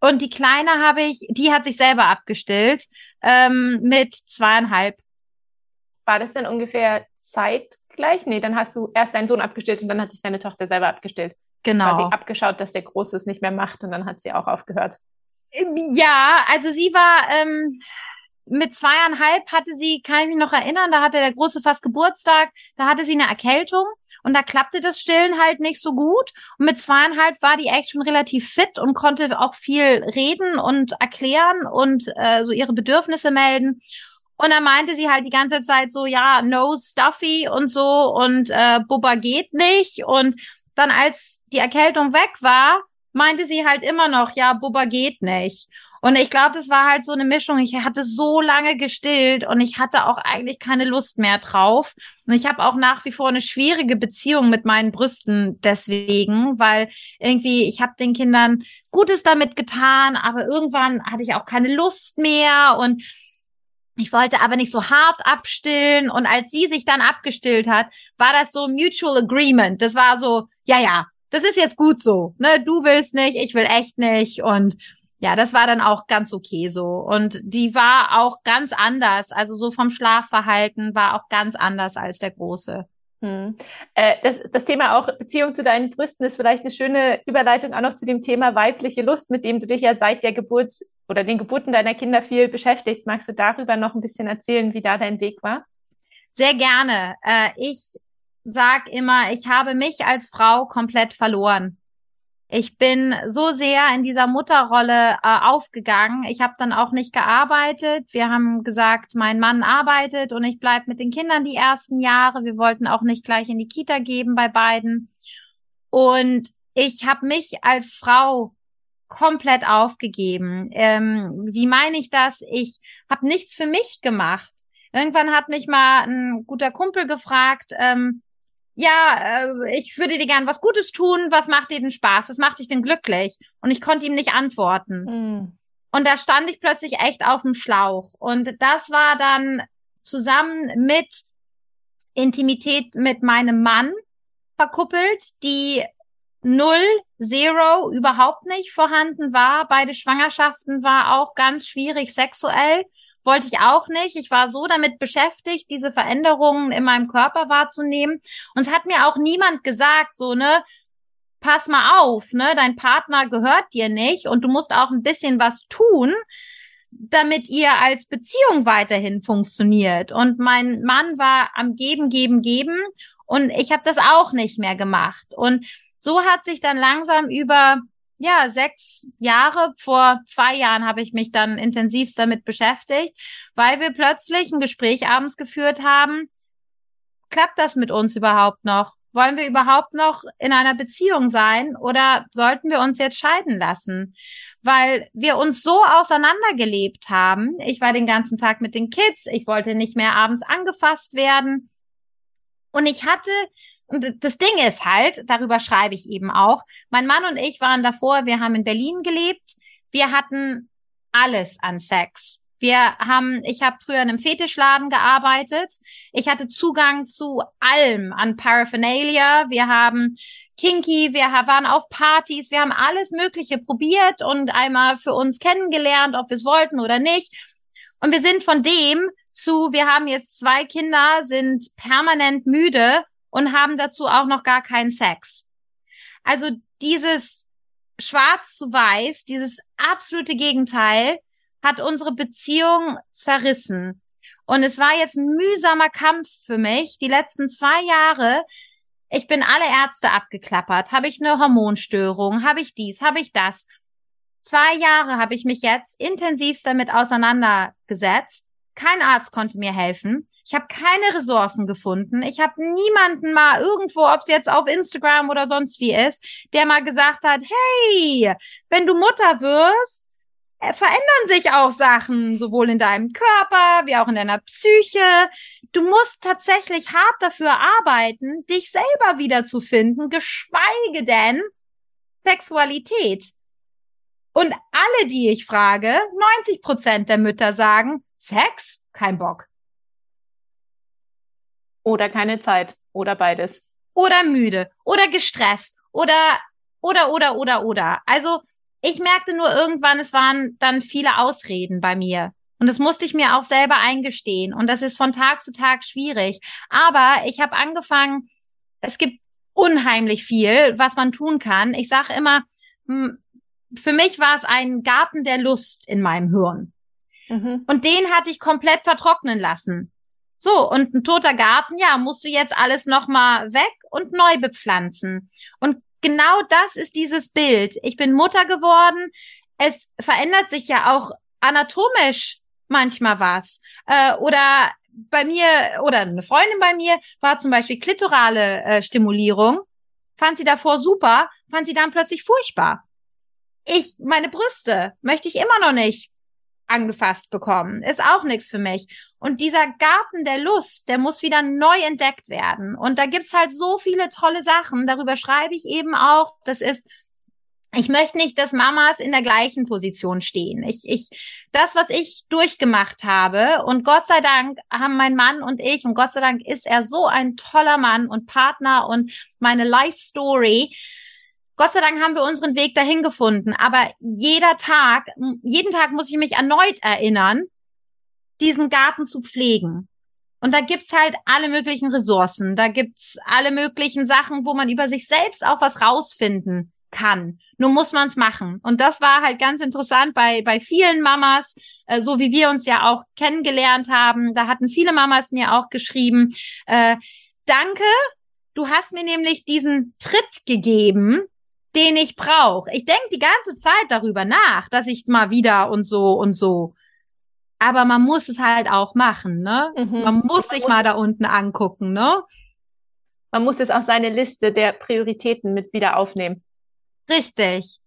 Und die Kleine habe ich, die hat sich selber abgestillt, ähm, mit zweieinhalb. War das denn ungefähr Zeit gleich? Nee, dann hast du erst deinen Sohn abgestellt und dann hat sich deine Tochter selber abgestellt. Genau. Quasi abgeschaut, dass der Große es nicht mehr macht und dann hat sie auch aufgehört. Ähm, ja, also sie war ähm, mit zweieinhalb hatte sie, kann ich mich noch erinnern, da hatte der Große fast Geburtstag, da hatte sie eine Erkältung und da klappte das Stillen halt nicht so gut. Und mit zweieinhalb war die echt schon relativ fit und konnte auch viel reden und erklären und äh, so ihre Bedürfnisse melden. Und dann meinte sie halt die ganze Zeit so, ja, no stuffy und so und äh, Bubba geht nicht. Und dann als die Erkältung weg war, meinte sie halt immer noch, ja, Bubba geht nicht. Und ich glaube, das war halt so eine Mischung. Ich hatte so lange gestillt und ich hatte auch eigentlich keine Lust mehr drauf. Und ich habe auch nach wie vor eine schwierige Beziehung mit meinen Brüsten deswegen, weil irgendwie ich habe den Kindern Gutes damit getan, aber irgendwann hatte ich auch keine Lust mehr und ich wollte aber nicht so hart abstillen. Und als sie sich dann abgestillt hat, war das so Mutual Agreement. Das war so, ja, ja, das ist jetzt gut so. Ne, du willst nicht, ich will echt nicht. Und ja, das war dann auch ganz okay so. Und die war auch ganz anders. Also so vom Schlafverhalten war auch ganz anders als der Große. Hm. Äh, das, das Thema auch Beziehung zu deinen Brüsten ist vielleicht eine schöne Überleitung auch noch zu dem Thema weibliche Lust, mit dem du dich ja seit der Geburt oder den Geburten deiner Kinder viel beschäftigst. Magst du darüber noch ein bisschen erzählen, wie da dein Weg war? Sehr gerne. Äh, ich sag immer, ich habe mich als Frau komplett verloren. Ich bin so sehr in dieser Mutterrolle äh, aufgegangen. Ich habe dann auch nicht gearbeitet. Wir haben gesagt, mein Mann arbeitet und ich bleib mit den Kindern die ersten Jahre. Wir wollten auch nicht gleich in die Kita geben bei beiden. Und ich habe mich als Frau komplett aufgegeben. Ähm, wie meine ich das? Ich habe nichts für mich gemacht. Irgendwann hat mich mal ein guter Kumpel gefragt, ähm, ja, äh, ich würde dir gern was Gutes tun, was macht dir denn Spaß, was macht dich denn glücklich? Und ich konnte ihm nicht antworten. Mhm. Und da stand ich plötzlich echt auf dem Schlauch. Und das war dann zusammen mit Intimität mit meinem Mann verkuppelt, die null, zero überhaupt nicht vorhanden war. Beide Schwangerschaften war auch ganz schwierig sexuell wollte ich auch nicht. Ich war so damit beschäftigt, diese Veränderungen in meinem Körper wahrzunehmen. Und es hat mir auch niemand gesagt, so, ne, pass mal auf, ne, dein Partner gehört dir nicht und du musst auch ein bisschen was tun, damit ihr als Beziehung weiterhin funktioniert. Und mein Mann war am Geben, Geben, Geben und ich habe das auch nicht mehr gemacht. Und so hat sich dann langsam über ja, sechs Jahre, vor zwei Jahren habe ich mich dann intensivst damit beschäftigt, weil wir plötzlich ein Gespräch abends geführt haben. Klappt das mit uns überhaupt noch? Wollen wir überhaupt noch in einer Beziehung sein oder sollten wir uns jetzt scheiden lassen? Weil wir uns so auseinandergelebt haben. Ich war den ganzen Tag mit den Kids. Ich wollte nicht mehr abends angefasst werden. Und ich hatte und das Ding ist halt, darüber schreibe ich eben auch, mein Mann und ich waren davor, wir haben in Berlin gelebt, wir hatten alles an Sex. Wir haben, ich habe früher in einem Fetischladen gearbeitet. Ich hatte Zugang zu allem an Paraphernalia. Wir haben Kinky, wir waren auf Partys, wir haben alles Mögliche probiert und einmal für uns kennengelernt, ob wir es wollten oder nicht. Und wir sind von dem zu, wir haben jetzt zwei Kinder, sind permanent müde und haben dazu auch noch gar keinen Sex. Also dieses Schwarz zu Weiß, dieses absolute Gegenteil, hat unsere Beziehung zerrissen. Und es war jetzt ein mühsamer Kampf für mich, die letzten zwei Jahre. Ich bin alle Ärzte abgeklappert. Habe ich eine Hormonstörung? Habe ich dies? Habe ich das? Zwei Jahre habe ich mich jetzt intensivst damit auseinandergesetzt. Kein Arzt konnte mir helfen. Ich habe keine Ressourcen gefunden. Ich habe niemanden mal irgendwo, ob es jetzt auf Instagram oder sonst wie ist, der mal gesagt hat, hey, wenn du Mutter wirst, äh, verändern sich auch Sachen, sowohl in deinem Körper wie auch in deiner Psyche. Du musst tatsächlich hart dafür arbeiten, dich selber wiederzufinden, geschweige denn Sexualität. Und alle, die ich frage, 90 Prozent der Mütter sagen, Sex? Kein Bock. Oder keine Zeit. Oder beides. Oder müde. Oder gestresst. Oder, oder, oder, oder, oder. Also, ich merkte nur irgendwann, es waren dann viele Ausreden bei mir. Und das musste ich mir auch selber eingestehen. Und das ist von Tag zu Tag schwierig. Aber ich habe angefangen, es gibt unheimlich viel, was man tun kann. Ich sage immer, hm, für mich war es ein Garten der Lust in meinem Hirn. Mhm. Und den hatte ich komplett vertrocknen lassen. So, und ein toter Garten, ja, musst du jetzt alles nochmal weg und neu bepflanzen. Und genau das ist dieses Bild. Ich bin Mutter geworden. Es verändert sich ja auch anatomisch manchmal was. Äh, oder bei mir oder eine Freundin bei mir war zum Beispiel klitorale äh, Stimulierung, fand sie davor super, fand sie dann plötzlich furchtbar. Ich, meine Brüste möchte ich immer noch nicht angefasst bekommen. Ist auch nichts für mich. Und dieser Garten der Lust, der muss wieder neu entdeckt werden. Und da gibt's halt so viele tolle Sachen. Darüber schreibe ich eben auch. Das ist ich möchte nicht, dass Mamas in der gleichen Position stehen. Ich, ich, das, was ich durchgemacht habe, und Gott sei Dank haben mein Mann und ich, und Gott sei Dank ist er so ein toller Mann und Partner und meine Life Story. Gott sei Dank haben wir unseren Weg dahin gefunden. Aber jeder Tag, jeden Tag muss ich mich erneut erinnern, diesen Garten zu pflegen. Und da gibt's halt alle möglichen Ressourcen. Da gibt's alle möglichen Sachen, wo man über sich selbst auch was rausfinden kann. Nur muss man es machen. Und das war halt ganz interessant bei, bei vielen Mamas, äh, so wie wir uns ja auch kennengelernt haben. Da hatten viele Mamas mir auch geschrieben, äh, danke, du hast mir nämlich diesen Tritt gegeben, den ich brauche. Ich denke die ganze Zeit darüber nach, dass ich mal wieder und so und so. Aber man muss es halt auch machen, ne? Mhm. Man muss man sich muss mal da unten angucken, ne? Man muss es auf seine Liste der Prioritäten mit wieder aufnehmen. Richtig.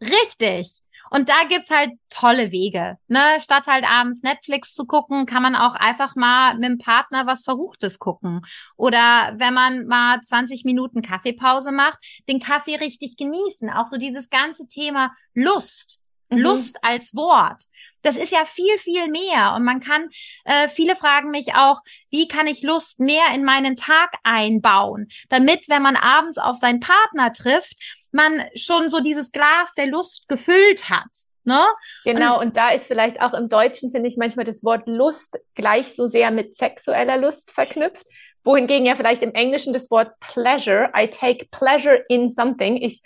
Richtig. Und da gibt's halt tolle Wege. Ne? Statt halt abends Netflix zu gucken, kann man auch einfach mal mit dem Partner was Verruchtes gucken. Oder wenn man mal 20 Minuten Kaffeepause macht, den Kaffee richtig genießen. Auch so dieses ganze Thema Lust. Mhm. Lust als Wort. Das ist ja viel, viel mehr. Und man kann, äh, viele fragen mich auch, wie kann ich Lust mehr in meinen Tag einbauen, damit, wenn man abends auf seinen Partner trifft, man schon so dieses Glas der Lust gefüllt hat. Ne? Genau, und, und da ist vielleicht auch im Deutschen, finde ich, manchmal das Wort Lust gleich so sehr mit sexueller Lust verknüpft, wohingegen ja vielleicht im Englischen das Wort Pleasure, I take pleasure in something, ich,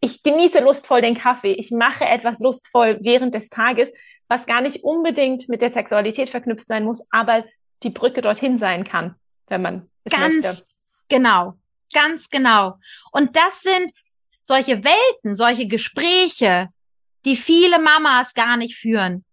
ich genieße lustvoll den Kaffee, ich mache etwas lustvoll während des Tages, was gar nicht unbedingt mit der Sexualität verknüpft sein muss, aber die Brücke dorthin sein kann, wenn man es Ganz möchte. Genau, ganz genau. Und das sind solche Welten, solche Gespräche, die viele Mamas gar nicht führen.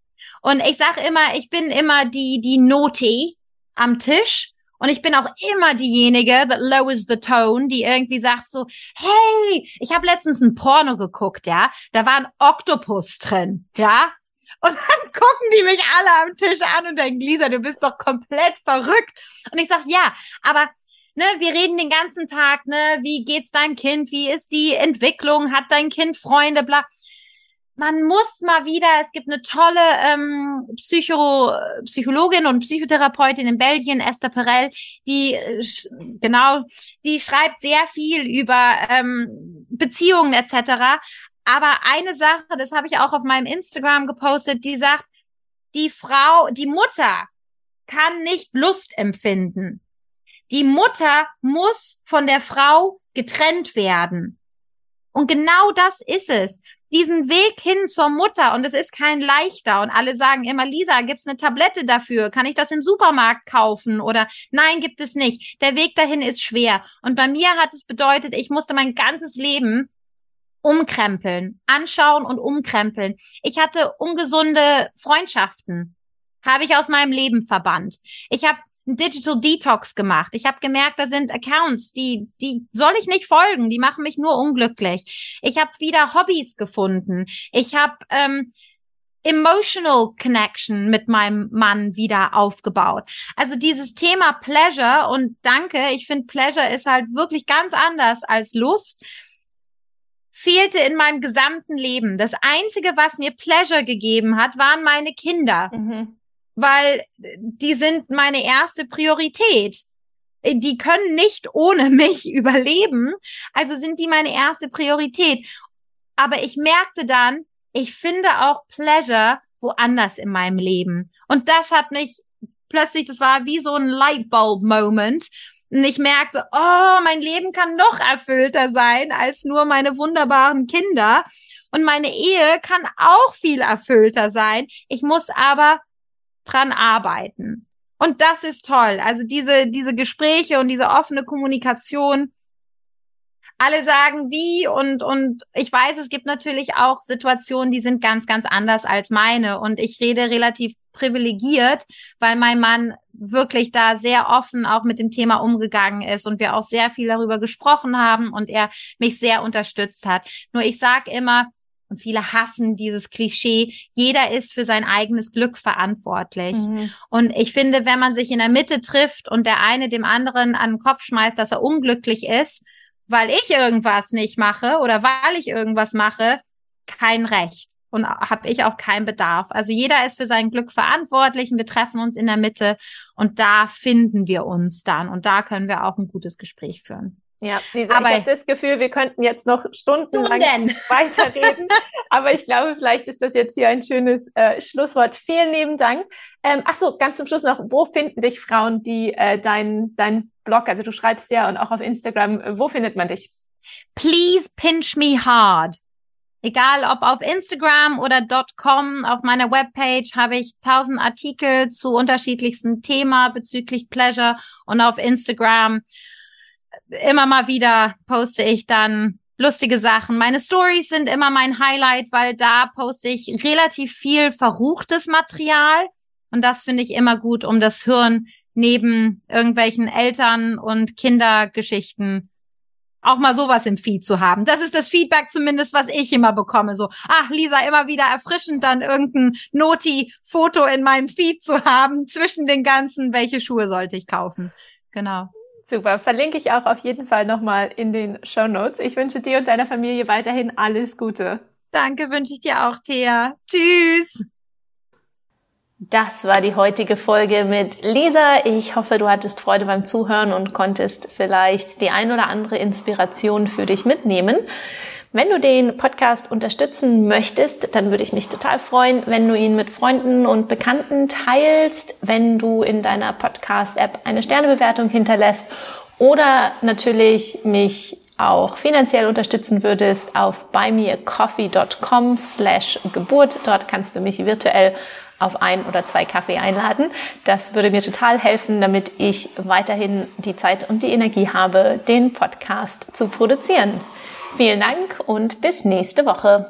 Und ich sage immer, ich bin immer die, die Noti am Tisch. Und ich bin auch immer diejenige, that lowers the tone, die irgendwie sagt so, hey, ich habe letztens ein Porno geguckt, ja, da war ein Oktopus drin, ja. Und dann [laughs] gucken die mich alle am Tisch an und denken, Lisa, du bist doch komplett verrückt. Und ich sag, ja, aber ne, wir reden den ganzen Tag, ne, wie geht's deinem Kind, wie ist die Entwicklung, hat dein Kind Freunde, bla. Man muss mal wieder, es gibt eine tolle ähm, Psycho, Psychologin und Psychotherapeutin in Belgien, Esther Perel, die genau, die schreibt sehr viel über ähm, Beziehungen etc. Aber eine Sache, das habe ich auch auf meinem Instagram gepostet, die sagt, die Frau, die Mutter kann nicht Lust empfinden. Die Mutter muss von der Frau getrennt werden. Und genau das ist es. Diesen Weg hin zur Mutter und es ist kein leichter und alle sagen immer, Lisa, gibt's eine Tablette dafür? Kann ich das im Supermarkt kaufen? Oder nein, gibt es nicht. Der Weg dahin ist schwer. Und bei mir hat es bedeutet, ich musste mein ganzes Leben umkrempeln, anschauen und umkrempeln. Ich hatte ungesunde Freundschaften, habe ich aus meinem Leben verbannt. Ich habe ein Digital Detox gemacht. Ich habe gemerkt, da sind Accounts, die, die soll ich nicht folgen, die machen mich nur unglücklich. Ich habe wieder Hobbys gefunden. Ich habe ähm, emotional connection mit meinem Mann wieder aufgebaut. Also dieses Thema Pleasure und danke, ich finde Pleasure ist halt wirklich ganz anders als Lust fehlte in meinem gesamten Leben. Das einzige, was mir Pleasure gegeben hat, waren meine Kinder. Mhm weil die sind meine erste Priorität. Die können nicht ohne [laughs] mich überleben, also sind die meine erste Priorität. Aber ich merkte dann, ich finde auch Pleasure woanders in meinem Leben. Und das hat mich plötzlich, das war wie so ein Lightbulb-Moment. Und ich merkte, oh, mein Leben kann noch erfüllter sein als nur meine wunderbaren Kinder. Und meine Ehe kann auch viel erfüllter sein. Ich muss aber dran arbeiten. Und das ist toll. Also diese, diese Gespräche und diese offene Kommunikation. Alle sagen wie und, und ich weiß, es gibt natürlich auch Situationen, die sind ganz, ganz anders als meine. Und ich rede relativ privilegiert, weil mein Mann wirklich da sehr offen auch mit dem Thema umgegangen ist und wir auch sehr viel darüber gesprochen haben und er mich sehr unterstützt hat. Nur ich sag immer, und viele hassen dieses Klischee, jeder ist für sein eigenes Glück verantwortlich. Mhm. Und ich finde, wenn man sich in der Mitte trifft und der eine dem anderen an den Kopf schmeißt, dass er unglücklich ist, weil ich irgendwas nicht mache oder weil ich irgendwas mache, kein Recht und habe ich auch keinen Bedarf. Also jeder ist für sein Glück verantwortlich und wir treffen uns in der Mitte und da finden wir uns dann und da können wir auch ein gutes Gespräch führen. Ja, Lisa, aber ich habe das Gefühl, wir könnten jetzt noch stundenlang [laughs] weiterreden. aber ich glaube, vielleicht ist das jetzt hier ein schönes äh, Schlusswort. Vielen lieben Dank. Ähm, ach so, ganz zum Schluss noch, wo finden dich Frauen, die äh, dein, dein Blog, also du schreibst ja und auch auf Instagram, wo findet man dich? Please pinch me hard. Egal ob auf Instagram oder .com, auf meiner Webpage habe ich tausend Artikel zu unterschiedlichsten Themen bezüglich Pleasure und auf Instagram immer mal wieder poste ich dann lustige Sachen. Meine Stories sind immer mein Highlight, weil da poste ich relativ viel verruchtes Material und das finde ich immer gut, um das Hirn neben irgendwelchen Eltern und Kindergeschichten auch mal sowas im Feed zu haben. Das ist das Feedback zumindest, was ich immer bekomme. So, ach, Lisa, immer wieder erfrischend, dann irgendein Noti-Foto in meinem Feed zu haben zwischen den ganzen, welche Schuhe sollte ich kaufen. Genau. Super, verlinke ich auch auf jeden Fall nochmal in den Show Notes. Ich wünsche dir und deiner Familie weiterhin alles Gute. Danke, wünsche ich dir auch, Thea. Tschüss. Das war die heutige Folge mit Lisa. Ich hoffe, du hattest Freude beim Zuhören und konntest vielleicht die ein oder andere Inspiration für dich mitnehmen. Wenn du den Podcast unterstützen möchtest, dann würde ich mich total freuen, wenn du ihn mit Freunden und Bekannten teilst, wenn du in deiner Podcast-App eine Sternebewertung hinterlässt oder natürlich mich auch finanziell unterstützen würdest auf buymeacoffee.com slash Geburt. Dort kannst du mich virtuell auf ein oder zwei Kaffee einladen. Das würde mir total helfen, damit ich weiterhin die Zeit und die Energie habe, den Podcast zu produzieren. Vielen Dank und bis nächste Woche.